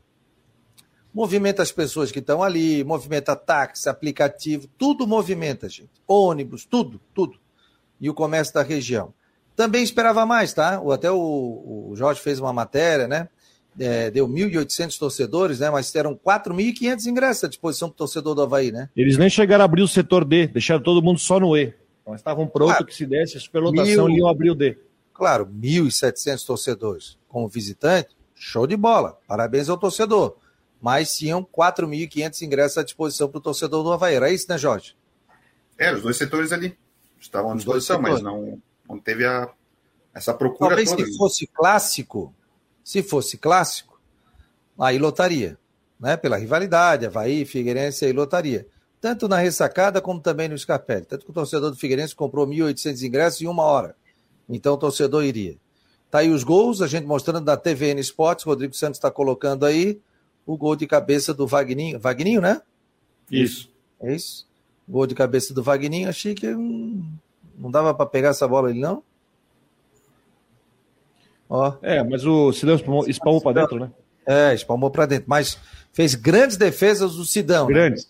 movimenta as pessoas que estão ali, movimenta táxi, aplicativo, tudo movimenta, gente. Ônibus, tudo, tudo. E o comércio da região. Também esperava mais, tá? Até o, o Jorge fez uma matéria, né? É, deu 1.800 torcedores, né? Mas eram 4.500 ingressos à disposição do torcedor do Havaí, né? Eles nem chegaram a abrir o setor D, deixaram todo mundo só no E. Então estavam prontos claro, que se desse a superlotação mil, iam abrir o D. Claro, 1.700 torcedores como visitante, show de bola. Parabéns ao torcedor. Mas tinham 4.500 ingressos à disposição para o torcedor do Havaí. Era isso, né, Jorge? É, os dois setores ali estavam à disposição, mas não, não teve a, essa procura Talvez toda. se fosse clássico, se fosse clássico, aí lotaria, né? Pela rivalidade, Havaí, Figueirense, aí lotaria. Tanto na ressacada como também no Scarpelli. Tanto que o torcedor do Figueirense comprou 1.800 ingressos em uma hora. Então o torcedor iria. Tá aí os gols, a gente mostrando na TVN Esportes, Rodrigo Santos está colocando aí o gol de cabeça do Vagninho. Vagninho, né? Isso. É isso? Gol de cabeça do Vagninho, achei que hum, não dava para pegar essa bola ali, não? Ó. É, mas o Sidão espalmou, espalmou para dentro, né? É, espalmou para dentro. Mas fez grandes defesas do Sidão. Né? Grandes.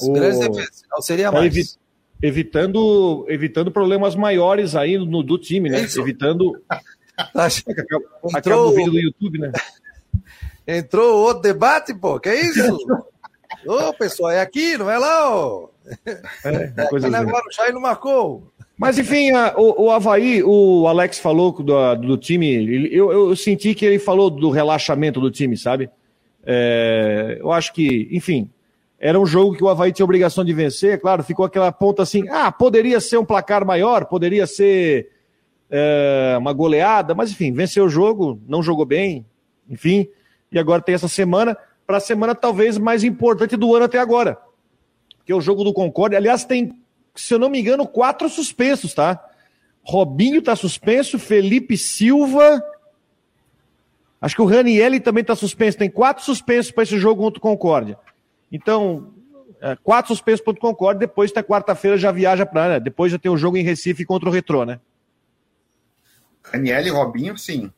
Né? Grandes defesas. Não seria tá mais. Evi evitando, evitando problemas maiores aí no, do time, né? Isso. Evitando. Acabou, Entrou... o vídeo do YouTube, né? Entrou outro debate, pô. Que é isso? Ô, pessoal, é aqui, não é lá, ó. É, coisa assim. agora o Chay não marcou. Mas enfim, a, o, o Havaí, o Alex falou do, do time, eu, eu senti que ele falou do relaxamento do time, sabe? É, eu acho que, enfim, era um jogo que o Havaí tinha obrigação de vencer, claro, ficou aquela ponta assim, ah, poderia ser um placar maior, poderia ser é, uma goleada, mas enfim, venceu o jogo, não jogou bem, enfim, e agora tem essa semana, para a semana talvez mais importante do ano até agora, que é o jogo do Concorde, aliás, tem se eu não me engano, quatro suspensos, tá? Robinho tá suspenso, Felipe Silva. Acho que o Ranielli também tá suspenso. Tem quatro suspensos para esse jogo contra o Concórdia. Então, é, quatro suspensos contra o Concórdia. Depois, até quarta-feira, já viaja para. Né? Depois já tem o jogo em Recife contra o Retrô, né? Ranielli e Robinho, sim.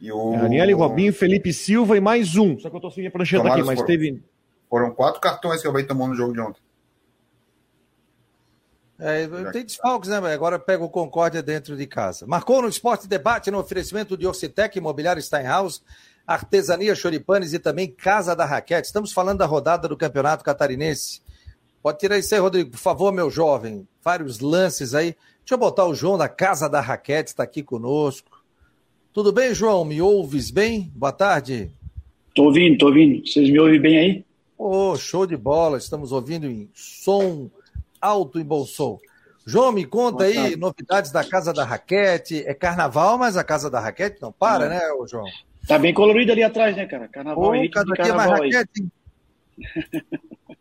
E o... Ranielli, Robinho, Felipe Silva e mais um. Só que eu tô sem a prancheta aqui, mas teve. Foram quatro cartões que o Havaí tomou no jogo de ontem. É, tem desfalques, né? Agora pega o Concórdia dentro de casa. Marcou no Esporte Debate no oferecimento de Orcitec, Imobiliário Steinhaus, Artesania Choripanes e também Casa da Raquete. Estamos falando da rodada do Campeonato Catarinense. Pode tirar isso aí, Rodrigo, por favor, meu jovem. Vários lances aí. Deixa eu botar o João da Casa da Raquete, está aqui conosco. Tudo bem, João? Me ouves bem? Boa tarde. Tô ouvindo, tô ouvindo. Vocês me ouvem bem aí? Oh, show de bola. Estamos ouvindo em som alto e bom som. João, me conta aí novidades da Casa da Raquete. É carnaval, mas a Casa da Raquete não para, né, João? Tá bem colorido ali atrás, né, cara? Carnaval, oh, cada dia mais raquete.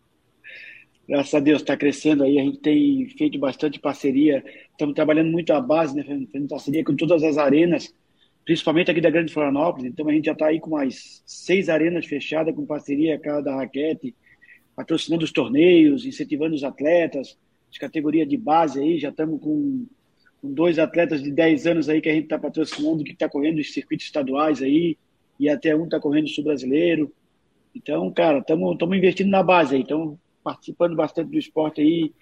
Graças a Deus, está crescendo aí. A gente tem feito bastante parceria. Estamos trabalhando muito a base, né? Fazendo parceria com todas as arenas, principalmente aqui da Grande Florianópolis. Então a gente já está aí com mais seis arenas fechadas com parceria cada raquete, patrocinando os torneios, incentivando os atletas, de categoria de base aí. Já estamos com, com dois atletas de 10 anos aí que a gente está patrocinando, que está correndo os circuitos estaduais aí, e até um está correndo o sul brasileiro. Então, cara, estamos investindo na base aí. Então, participando bastante do esporte aí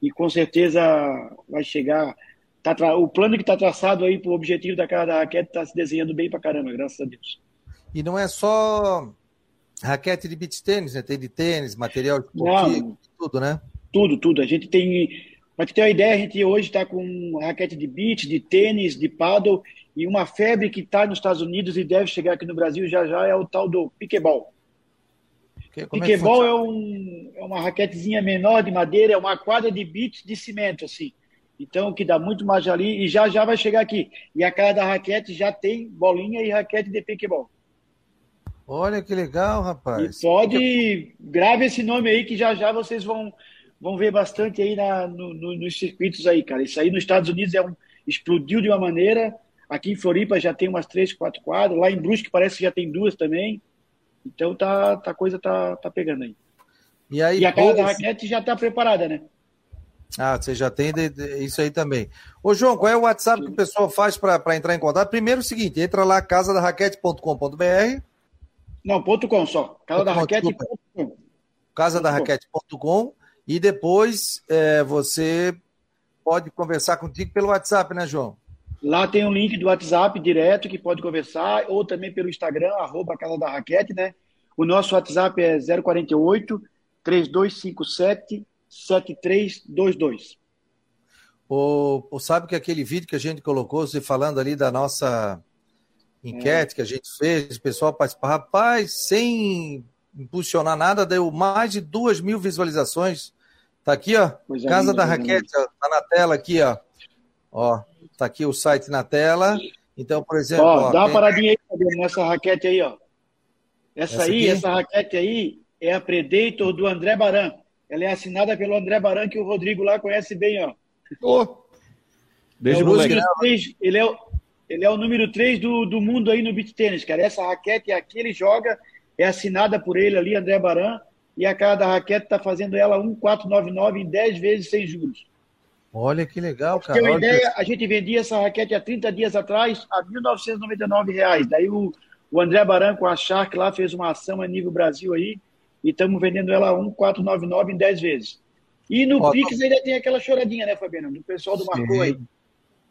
e com certeza vai chegar. Tá tra... O plano que está traçado aí para o objetivo da cara da raquete está se desenhando bem para caramba, graças a Deus. E não é só raquete de beach tênis, né? Tem de tênis, material esportivo, tudo, né? Tudo, tudo. A gente tem. Para ter uma ideia, a gente hoje está com raquete de beach, de tênis, de paddle e uma febre que está nos Estados Unidos e deve chegar aqui no Brasil já já é o tal do piqueball. Piquebol é, é, um, é uma raquetezinha menor de madeira, é uma quadra de beach de cimento, assim. Então, que dá muito mais ali, e já já vai chegar aqui. E a cara da raquete já tem bolinha e raquete de piquebol. Olha que legal, rapaz. E pode, grave esse nome aí, que já já vocês vão, vão ver bastante aí na, no, no, nos circuitos aí, cara. Isso aí nos Estados Unidos é um, explodiu de uma maneira. Aqui em Floripa já tem umas três, quatro quadras. Lá em Brusque parece que já tem duas também. Então tá, tá, a coisa tá, tá pegando aí. E, aí, e a casa da raquete já está preparada, né? Ah, você já tem de, de, isso aí também. Ô, João, qual é o WhatsApp que o pessoal faz para entrar em contato? Primeiro é o seguinte, entra lá casadarraquete.com.br. Não, ponto .com só. Casadarraquete.com. Casadarraquete.com e depois é, você pode conversar contigo pelo WhatsApp, né, João? Lá tem um link do WhatsApp direto que pode conversar, ou também pelo Instagram, arroba Casa da Raquete, né? O nosso WhatsApp é 048 3257 7322. O, o, sabe que aquele vídeo que a gente colocou, você falando ali da nossa enquete é. que a gente fez, o pessoal participar, rapaz, sem impulsionar nada, deu mais de duas mil visualizações. Tá aqui, ó. Coisa Casa linda, da Raquete, ó, tá na tela aqui, ó. Ó, Está aqui o site na tela. Então, por exemplo. Ó, ó dá uma paradinha aí nessa raquete aí, ó. Essa, essa aí, aqui? essa raquete aí é a Predator do André Baran. Ela é assinada pelo André Baran, que o Rodrigo lá conhece bem, ó. Oh. Desde é o número 3, ele, é, ele é o número 3 do, do mundo aí no beat tênis, cara. Essa raquete aqui ele joga, é assinada por ele ali, André Baran, e a cada raquete está fazendo ela 1,499 em 10 vezes sem juros. Olha que legal, cara. Tem uma ideia, a gente vendia essa raquete há 30 dias atrás a 1.999 reais. Daí o, o André Baranco, a Shark lá, fez uma ação a nível Brasil aí e estamos vendendo ela a 1,499 em 10 vezes. E no Ó, Pix ainda tem aquela choradinha, né, Fabiano? Do pessoal do Marcou aí.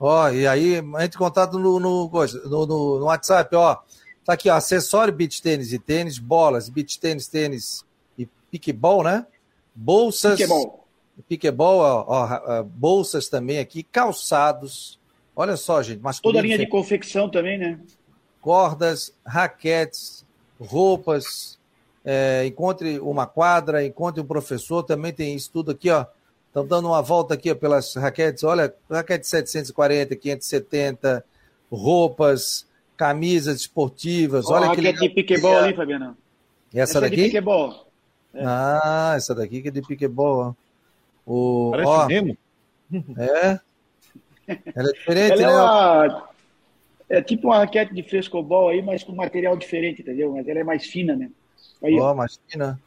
Ó, e aí, entre contato no, no, no, no, WhatsApp, ó. Tá aqui, ó, acessório beach tênis e tênis, bolas, beach tênis, tênis e piquebol, né? Bolsas. Piquebol piquebol, ó, ó, bolsas também aqui, calçados. Olha só, gente. Toda a linha de confecção também, né? Cordas, raquetes, roupas. É, encontre uma quadra, encontre um professor, também tem isso tudo aqui, ó. Estamos dando uma volta aqui ó, pelas raquetes. Olha, raquete 740, 570, roupas, camisas esportivas. Olha que raquete de piquebol ali, Fabiano. Essa, essa daqui? É de piquebol. É. Ah, essa daqui que é de piquebol, ó. O, Parece ó, Nemo. É. Ela é diferente, Ela é né? Uma... É tipo uma raquete de frescobol aí, mas com material diferente, entendeu? Mas ela é mais fina, né? Aí, ó, mais fina.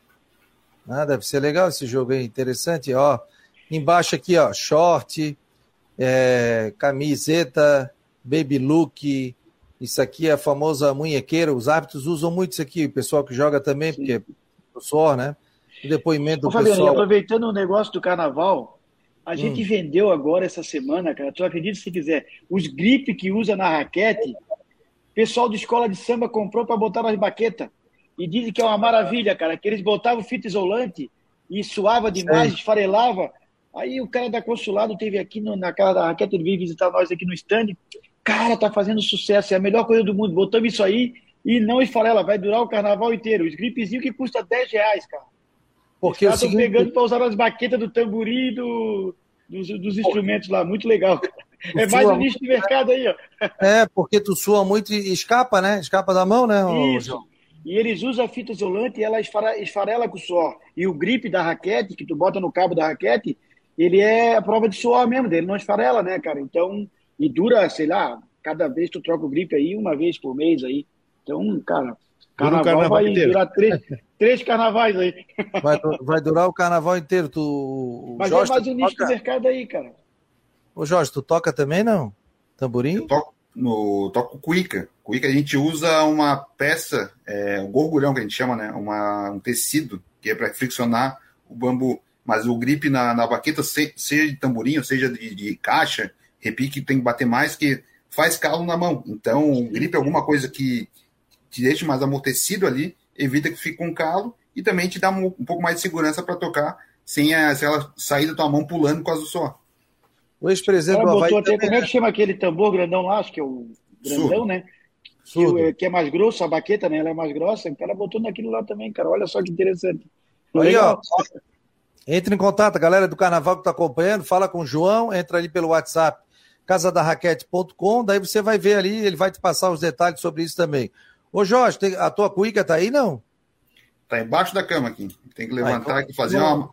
Ah, deve ser legal esse jogo aí, interessante. Ó, embaixo aqui, ó, short, é, camiseta, baby look. Isso aqui é a famosa munhequeira. Os árbitros usam muito isso aqui, o pessoal que joga também, Sim. porque é o suor, né? o depoimento do Ô, Fabiano, pessoal. aproveitando o negócio do carnaval, a Hum. gente vendeu agora essa semana, cara, tu acredita se quiser, os gripe que usa na raquete, pessoal de escola de samba comprou para botar nas baquetas. E dizem que é uma maravilha, cara, que eles botavam fita isolante e suava demais, esfarelava. Aí o cara da consulado teve aqui no- na casa da raquete, ele veio visitar nós aqui no stand. Cara, tá fazendo sucesso, é a melhor coisa do mundo. Botamos isso aí e não esfarela, vai durar o carnaval inteiro. Os gripezinhos que custa 10 reais, cara. Porque Os o caras estão seguinte, pegando para usar nas baquetas do tamborim e do, dos, dos instrumentos lá. Muito legal. cara. É mais um nicho de mercado aí, ó. é, porque tu sua muito e escapa, né? Escapa da mão, né? Isso. E eles usam a fita isolante e ela esfarela com o suor. E o gripe da raquete, que tu bota no cabo da raquete, ele é a prova de suor mesmo, ele não esfarela, né, cara? Então, e dura, sei lá, cada vez tu troca o gripe aí, uma vez por mês aí. Então, cara, carnaval, carnaval vai inteiro. durar três, três carnavais aí. Vai, vai durar o carnaval inteiro. Tu, o Mas Jorge, é mais um nicho de toca... mercado aí, cara. Ô, Jorge, tu toca também, não? Tamborim? Eu toco, no, toco cuíca. Cuíca a gente usa uma peça, é, um gorgulhão que a gente chama, né? Uma, um tecido, que é para friccionar o bambu. Mas o gripe na, na baqueta, se- seja de tamborim, ou seja de, de caixa, repique tem que bater mais, que faz calo na mão. Então, o gripe é alguma coisa que te deixa mais amortecido ali, evita que fique com calo e também te dá um, um pouco mais de segurança para tocar sem, a, sem ela sair da tua mão pulando por causa do suor. O ex-presidente do botou Havaí até, como é que chama aquele tambor grandão lá? Acho que é o grandão, Surdo. né? Que, Surdo. o- que é mais grosso, a baqueta, né? Ela é mais grossa. O cara botou naquilo lá também, cara. Olha só que interessante. Aí, Legal. ó, entre em contato, a galera do Carnaval que está acompanhando, fala com o João, entra ali pelo WhatsApp, casadarraquete.com, daí você vai ver ali, ele vai te passar os detalhes sobre isso também. Ô Jorge, tem- a tua cuíca tá aí, não? Tá embaixo da cama aqui. Tem que levantar Aí, aqui, fazer uma.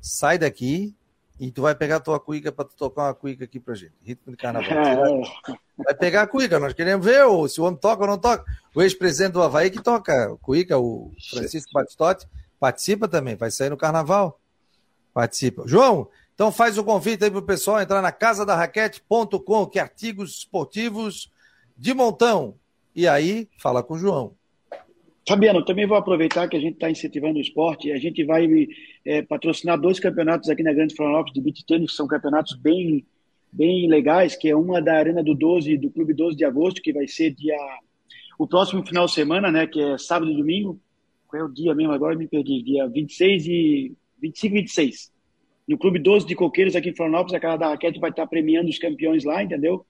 Sai daqui e tu vai pegar a tua cuíca para tu tocar uma cuíca aqui pra gente. Ritmo de carnaval. Vai, É, vai pegar a cuíca, nós queremos ver ou se o homem toca ou não toca. O ex-presidente do Havaí que toca cuíca, o Francisco Batistotti, participa também, vai sair no carnaval. Participa. João, então faz o convite aí pro pessoal entrar na casadarraquete.com, que é artigos esportivos de montão. E aí, fala com o João. Fabiano, também vou aproveitar que a gente está incentivando o esporte. A gente vai é, patrocinar dois campeonatos aqui na Grande Florianópolis de beach tênis, que são campeonatos bem, bem legais, que é uma da Arena do 12, do Clube 12 de Agosto, que vai ser dia o próximo final de semana, né, que é sábado e domingo. Qual é o dia mesmo? Agora me perdi. Dia 26 e 25 e 26. No Clube 12 de Coqueiros aqui em Florianópolis, a cara da raquete vai estar premiando os campeões lá, entendeu?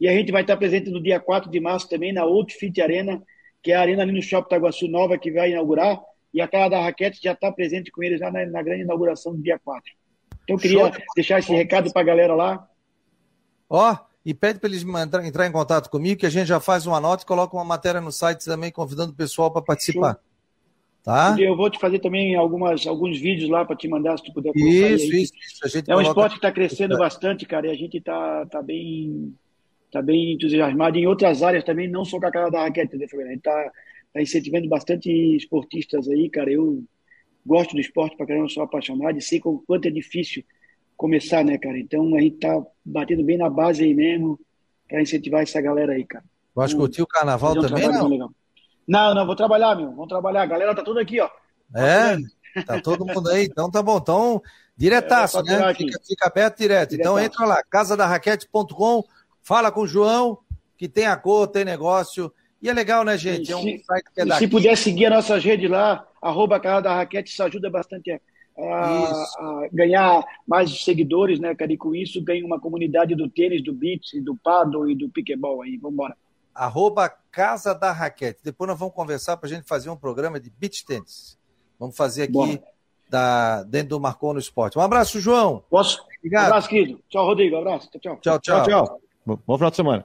E a gente vai estar presente no dia 4 de março também na Outfit Arena, que é a arena ali no Shopping Taguaçu Nova que vai inaugurar. E a cara da raquete já está presente com eles já na, na grande inauguração do dia 4. Então eu queria Show. deixar esse recado para a galera lá. Ó, e pede para eles mandar- entrar em contato comigo, que a gente já faz uma nota e coloca uma matéria no site também, convidando o pessoal para participar. Tá? Eu vou te fazer também algumas, alguns vídeos lá para te mandar, se tu puder colocar. Isso, isso, isso. A gente É um coloca- esporte que está crescendo bastante, cara, e a gente está tá bem, tá bem entusiasmado em outras áreas também, não só com a cara da raquete, né, Fabiano? A gente está tá incentivando bastante esportistas aí, cara. Eu gosto do esporte para caramba, sou apaixonado e sei o quanto é difícil começar, né, cara? Então a gente está batendo bem na base aí mesmo para incentivar essa galera aí, cara. Vai curtir o carnaval um também, não? legal. Não, não, vou trabalhar, meu. Vamos trabalhar. A galera tá tudo aqui, ó. É, tá todo mundo aí. Então tá bom. Então, diretaço, É, né? Fica, fica aberto direto. Então Diretaço. entra lá, casadarraquete.com, fala com o João, que tem a cor, tem negócio. E é legal, né, gente? É um Se- site que é daqui. se puder seguir as nossas redes lá, arroba Casa da Raquete, isso ajuda bastante a, a- a ganhar mais seguidores, né, cara? E com isso ganha uma comunidade do tênis, do beach, do paddle e do piquebol aí. Vambora. Arroba Casa da Raquete. Depois nós vamos conversar para a gente fazer um programa de beach tennis. Vamos fazer aqui da, dentro do Marcou no Esporte. Um abraço, João. Posso? Obrigado. Abraço, querido. Tchau, Rodrigo. Abraço. Tchau, Tchau, tchau. tchau. Tchau, tchau. Bom bom final de semana.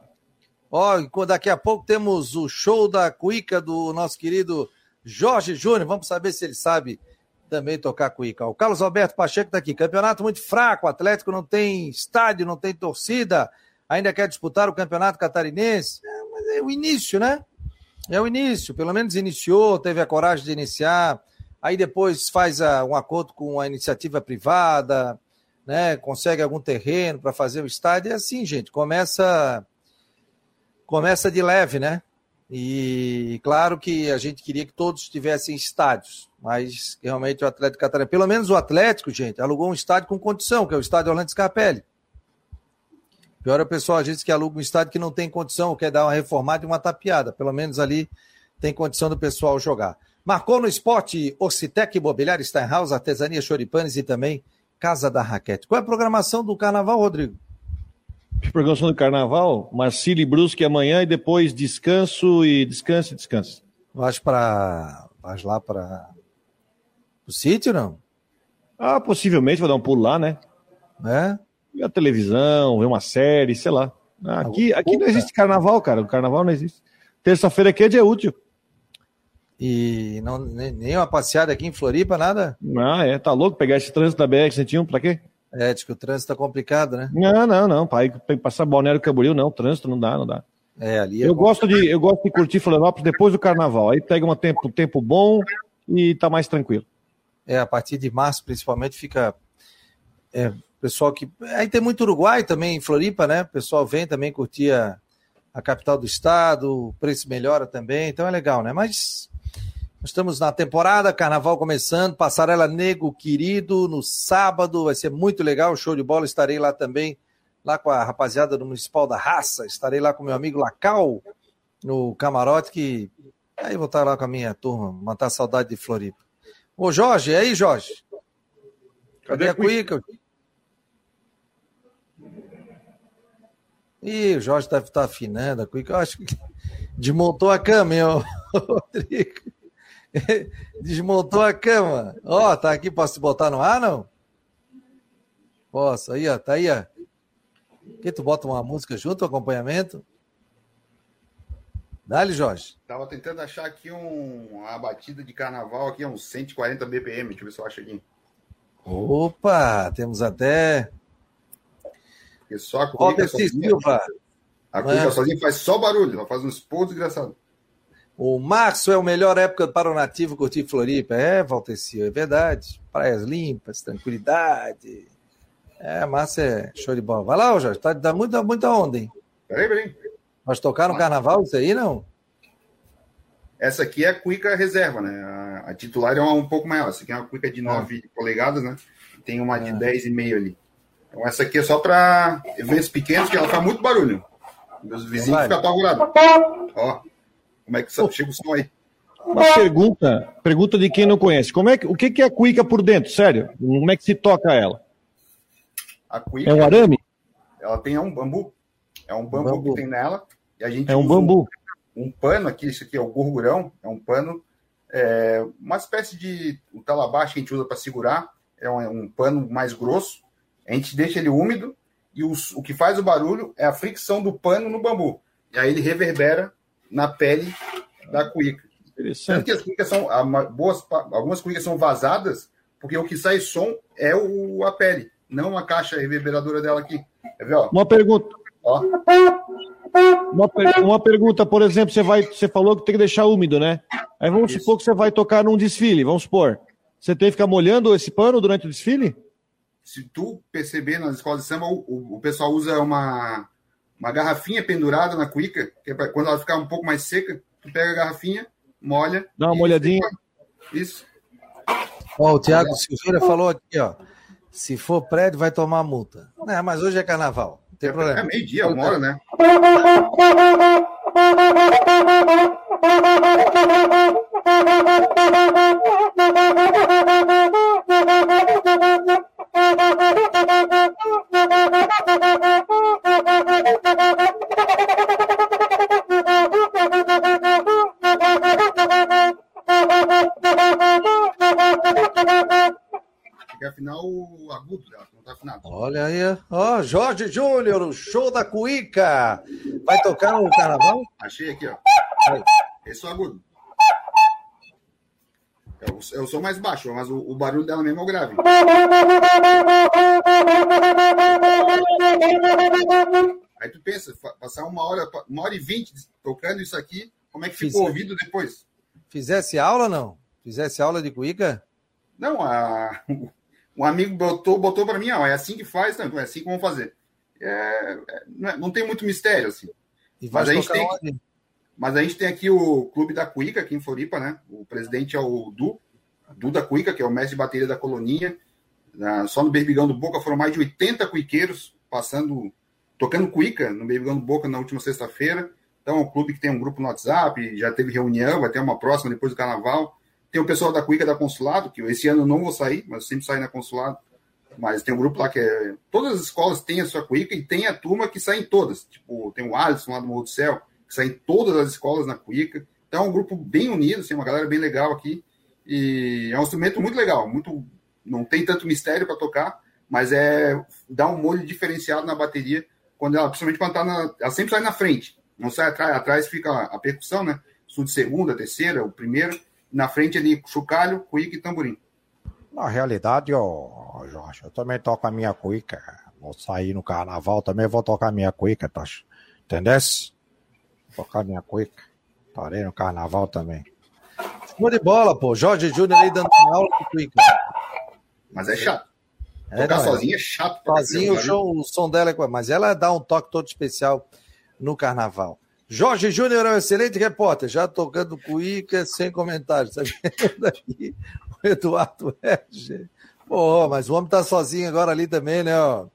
Ó, daqui a pouco temos o show da cuíca do nosso querido Jorge Júnior. Vamos saber se ele sabe também tocar cuíca. O Carlos Alberto Pacheco está aqui. Campeonato muito fraco. O Atlético não tem estádio, não tem torcida. Ainda quer disputar o campeonato catarinense. Mas é o início, né? É o início. Pelo menos iniciou, teve a coragem de iniciar. Aí depois faz a- um acordo com a iniciativa privada, né? Consegue algum terreno para fazer o estádio. É assim, gente. Começa começa de leve, né? E claro que a gente queria que todos tivessem estádios, mas realmente o Atlético Catarinense, pelo menos o Atlético, gente, alugou um estádio com condição, que é o estádio Orlando Scarpelli. Pior é o pessoal, a gente que aluga um estádio que não tem condição, quer dar uma reformada e uma tapeada. Pelo menos ali tem condição do pessoal jogar. Marcou no esporte Ocitec Imobiliário, Steinhaus, Artesania Choripanes e também Casa da Raquete. Qual é a programação do Carnaval, Rodrigo? Programação do Carnaval, Marcílio e Brusque amanhã e depois descanso e descanso e descanso. Vais para. Vais lá para. O sítio, não? Ah, possivelmente vou dar um pulo lá, né? É? Ver a televisão, ver uma série, sei lá. Aqui, aqui não existe carnaval, cara. O carnaval não existe. Terça-feira aqui é dia útil. E não, nem, uma passeada aqui em Floripa, nada? Ah, é. Tá louco pegar esse trânsito da BR-101 pra quê? É, diz que o trânsito tá complicado, né? Não, não, não. Pai, passar Balneário Camboriú, não. Trânsito não dá, não dá. É, ali é eu, gosto de, eu gosto de curtir Florianópolis depois do carnaval. Aí pega um tempo, um tempo bom e tá mais tranquilo. É, a partir de março, principalmente, fica. É, pessoal que. Aí tem muito Uruguai também em Floripa, né? O pessoal vem também curtir a, a capital do estado, o preço melhora também, então é legal, né? Mas Estamos na temporada, carnaval começando, Passarela Nego Querido no sábado, vai ser muito legal, show de bola. Estarei lá também, lá com a rapaziada do Municipal da Raça. Estarei lá com meu amigo Lacal, no camarote, que aí vou estar lá com a minha turma, matar saudade de Floripa. Ô Jorge, e aí, Jorge? Cadê, Cadê a cuica? Ih, o Jorge deve estar afinando a cuica. Eu acho que desmontou a cama, hein, Rodrigo? Desmontou a cama. Ó, oh, tá aqui, posso botar no ar, não? Posso, aí, ó, tá aí, ó. Que tu bota uma música junto, acompanhamento? Dá-lhe, Jorge. Tava tentando achar aqui um, uma batida de carnaval aqui, uns 140 BPM, deixa eu ver se eu acho aqui. Opa, temos até. Porque só a cuica sozinha. A cuica é? sozinha faz só barulho, ela faz um esporro desgraçado. O março é a melhor época para o nativo curtir Floripa. É, Valtecio, é verdade. Praias limpas, tranquilidade. É, março é show de bola. Vai lá, Jorge, tá, dá muita, muita onda, hein? Peraí, peraí. Mas tocar no carnaval isso aí, não? Essa aqui é a cuica reserva, né? A, a titular é uma, um pouco maior. Essa aqui é uma cuica de 9 ah. polegadas, né? Tem uma de ah. 10,5 ali. Então essa aqui é só para eventos pequenos, que ela faz muito barulho. Meus vizinhos ficam apavorados. Ó. Como é que chega o som aí? Uma pergunta, pergunta de quem não conhece. Como é que, o que, é a cuica por dentro? Sério? Como é que se toca ela? A cuica, é um arame? Ela tem um bambu. É um bambu, bambu. que tem nela. E a gente é um bambu. Um, um, pano aqui, isso aqui é o gurgurão. É um pano, é, uma espécie de o talabache que a gente usa para segurar. É um, um, pano mais grosso. A gente deixa ele úmido e os, o que faz o barulho é a fricção do pano no bambu. E aí ele reverbera na pele da cuíca. Interessante. que as cuícas são, boas, algumas cuícas são vazadas, porque o que sai som é o, a pele, não a caixa reverberadora dela aqui. Quer ver, ó? Uma pergunta. Ó. Uma, uma pergunta, por exemplo, você, vai, você falou que tem que deixar úmido, né? Aí vamos Isso. supor que você vai tocar num desfile, vamos supor. Você tem que ficar molhando esse pano durante o desfile? Se tu perceber nas escolas de samba, o, o, o pessoal usa uma, uma garrafinha pendurada na cuíca, que é pra, quando ela ficar um pouco mais seca, tu pega a garrafinha, molha. Dá uma molhadinha. Isso. Ó, o Tiago Silveira falou aqui, ó. Se for prédio, vai tomar multa. É, mas hoje é carnaval. Não tem é, problema. É meio-dia, uma hora, né? Jorge Júnior, o show da Cuíca. Vai tocar no carnaval? Achei aqui, ó. Aí. Esse é o agudo. Eu, eu sou mais baixo, mas o, o, barulho dela mesmo é o grave. Aí tu pensa, passar uma hora, uma hora e vinte tocando isso aqui, como é que ficou o ouvido depois? Fizesse aula não? Fizesse aula de cuíca? Não, a, um amigo botou, botou para mim, ó, é assim que faz, não, é assim que vamos fazer. É, é, não, é, não, tem muito mistério, assim. Mas a gente tem Mas a gente tem aqui o Clube da Cuica, aqui em Floripa, né? O presidente é o Du, Du da Cuica, que é o mestre de bateria da colonia. Só no Berbigão do Boca foram mais de 80 cuiqueiros passando, tocando cuica no Berbigão do Boca na última sexta-feira. Então, é um clube que tem um grupo no WhatsApp, já teve reunião, vai ter uma próxima depois do carnaval. Tem o pessoal da Cuica da Consulado, que esse ano eu não vou sair, mas sempre saio na Consulado. Mas tem um grupo lá que é. Todas as escolas têm a sua Cuica e tem a turma que sai em todas. Tipo, tem o Alisson lá do Morro do Céu, que sai em todas as escolas na Cuica. Então é um grupo bem unido, assim, uma galera bem legal aqui. E é um instrumento muito legal, muito. Não tem tanto mistério para tocar, mas é dá um molho diferenciado na bateria, quando ela, principalmente quando tá na. Ela sempre sai na frente. Não sai atrás, atrás fica a percussão, né? Sul de segunda, terceira, o primeiro. Na frente ali, chocalho, cuíca e tamborim. Na realidade, ó, Jorge, eu também toco a minha cuíca. Vou sair no carnaval, também vou tocar a minha cuíca, tá? Entendesse? Vou tocar a minha cuíca. Estarei no carnaval também. Show de bola, pô. Jorge Júnior aí dando aula de cuíca. Mas é chato. É, Tocar sozinha é chato. Sozinho o, show, o som dela é... Mas ela dá um toque todo especial no carnaval. Jorge Júnior é um excelente repórter, já tocando cuíca, sem comentários. Tá vendo aqui? O Eduardo Herge. Pô, mas o homem tá sozinho agora ali também, né? Ó.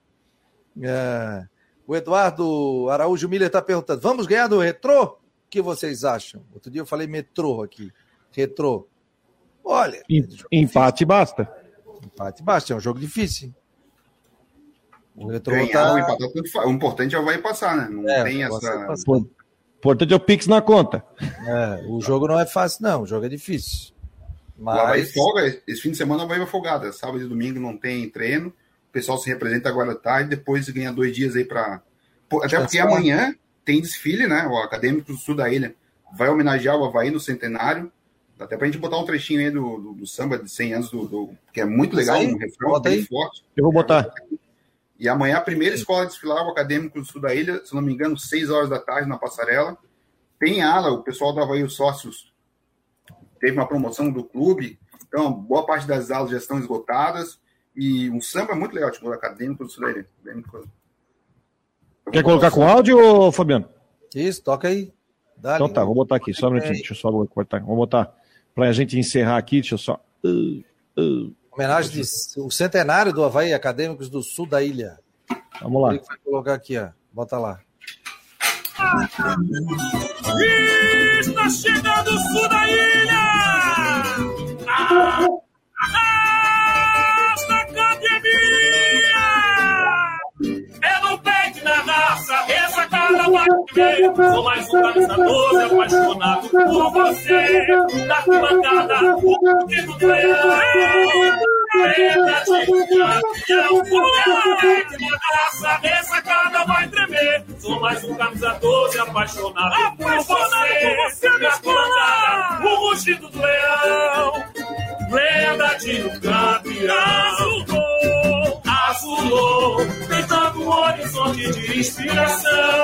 É... O Eduardo Araújo Miller está perguntando: vamos ganhar do retrô? O que vocês acham? Outro dia eu falei metrô aqui. Retrô. Olha. Empate basta. Empate basta, é um jogo difícil. O retrô Ganhar, tá... o, empatar, o importante é o vai passar, né? Não é, tem essa. O importante é o Pix na conta. É, o jogo não é fácil, não. O jogo é difícil. Mas... O Havaí folga, esse fim de semana vai folgada. Sábado e domingo não tem treino. O pessoal se representa agora à tarde, depois ganha dois dias aí para. Até porque amanhã tem desfile, né? O Acadêmico do Sul da Ilha vai homenagear o Havaí no centenário. Dá até pra gente botar um trechinho aí do, do, do samba de 100 anos, do, do, que é muito legal, um refrão bem forte. Eu vou botar. E amanhã a primeira escola desfilar, o Acadêmico do Sul da Ilha, se não me engano, 6 horas da tarde na passarela. Tem ala, o pessoal do Havaí, os sócios, teve uma promoção do clube, então boa parte das aulas já estão esgotadas. E um samba muito legal, tipo, o Acadêmico do Sul da Ilha. Quer colocar com áudio, Fabiano? Isso, toca aí. Dá então tá, vou botar aqui, só um minutinho, deixa eu só botar. Vou botar, para a gente encerrar aqui, deixa eu só. Uh, uh. Homenagem de, o centenário do Havaí Acadêmicos do Sul da ilha. Vamos lá. Vai colocar aqui, ó. Bota lá. Está chegando o sul da ilha! Ah, Sou mais um 12 apaixonado por você. Da arquibancada, o que do leão. Essa cara vai tremer. Sou mais um camisa 12 apaixonado, por você. Por você o rugido do leão. Lenda de campeão. Azulou, azulou, tentando um horizonte de inspiração.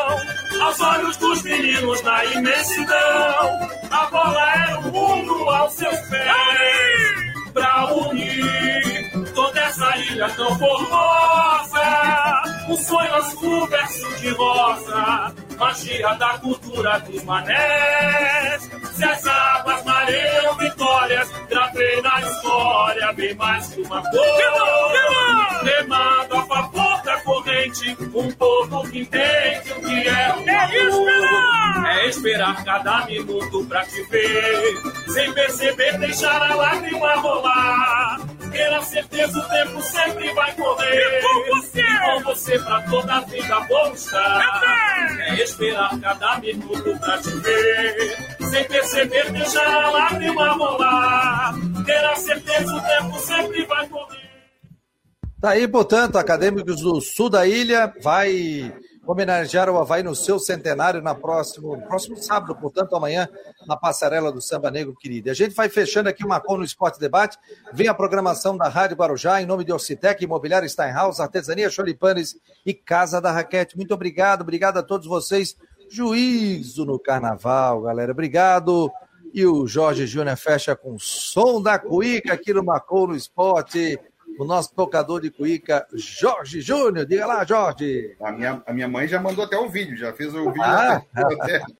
Aos olhos dos meninos na imensidão, a bola era o mundo aos seus pés pra unir toda essa ilha tão formosa. Um sonho azul, verso de rosa, magia da cultura dos manés. Se as águas mareiam vitórias, gravei na história bem mais que uma cor. Remando a favor corrente, um povo que entende o que é o é esperar. É esperar cada minuto pra te ver, sem perceber, deixar a lágrima rolar. Ter a certeza o tempo sempre vai correr. E com você, e com você pra toda a vida vou estar. É esperar cada minuto pra te ver, sem perceber, deixar a lágrima rolar. Ter a certeza o tempo sempre vai correr. Tá aí, portanto, acadêmicos do sul da ilha vai homenagear o Havaí no seu centenário na próximo, próximo sábado, portanto, amanhã, na passarela do Samba Negro Querido. A gente vai fechando aqui o Macon no Esporte Debate. Vem a programação da Rádio Guarujá, em nome de Orcitec, Imobiliário Steinhaus, Artesania Cholipanes e Casa da Raquete. Muito obrigado, obrigado a todos vocês. Juízo no carnaval, galera. Obrigado. E o Jorge Júnior fecha com som da cuíca aqui no Macon no Esporte o nosso tocador de cuíca, Jorge Júnior. Diga lá, Jorge. A minha, a minha mãe já mandou até o vídeo, já fez o vídeo ah, até, até,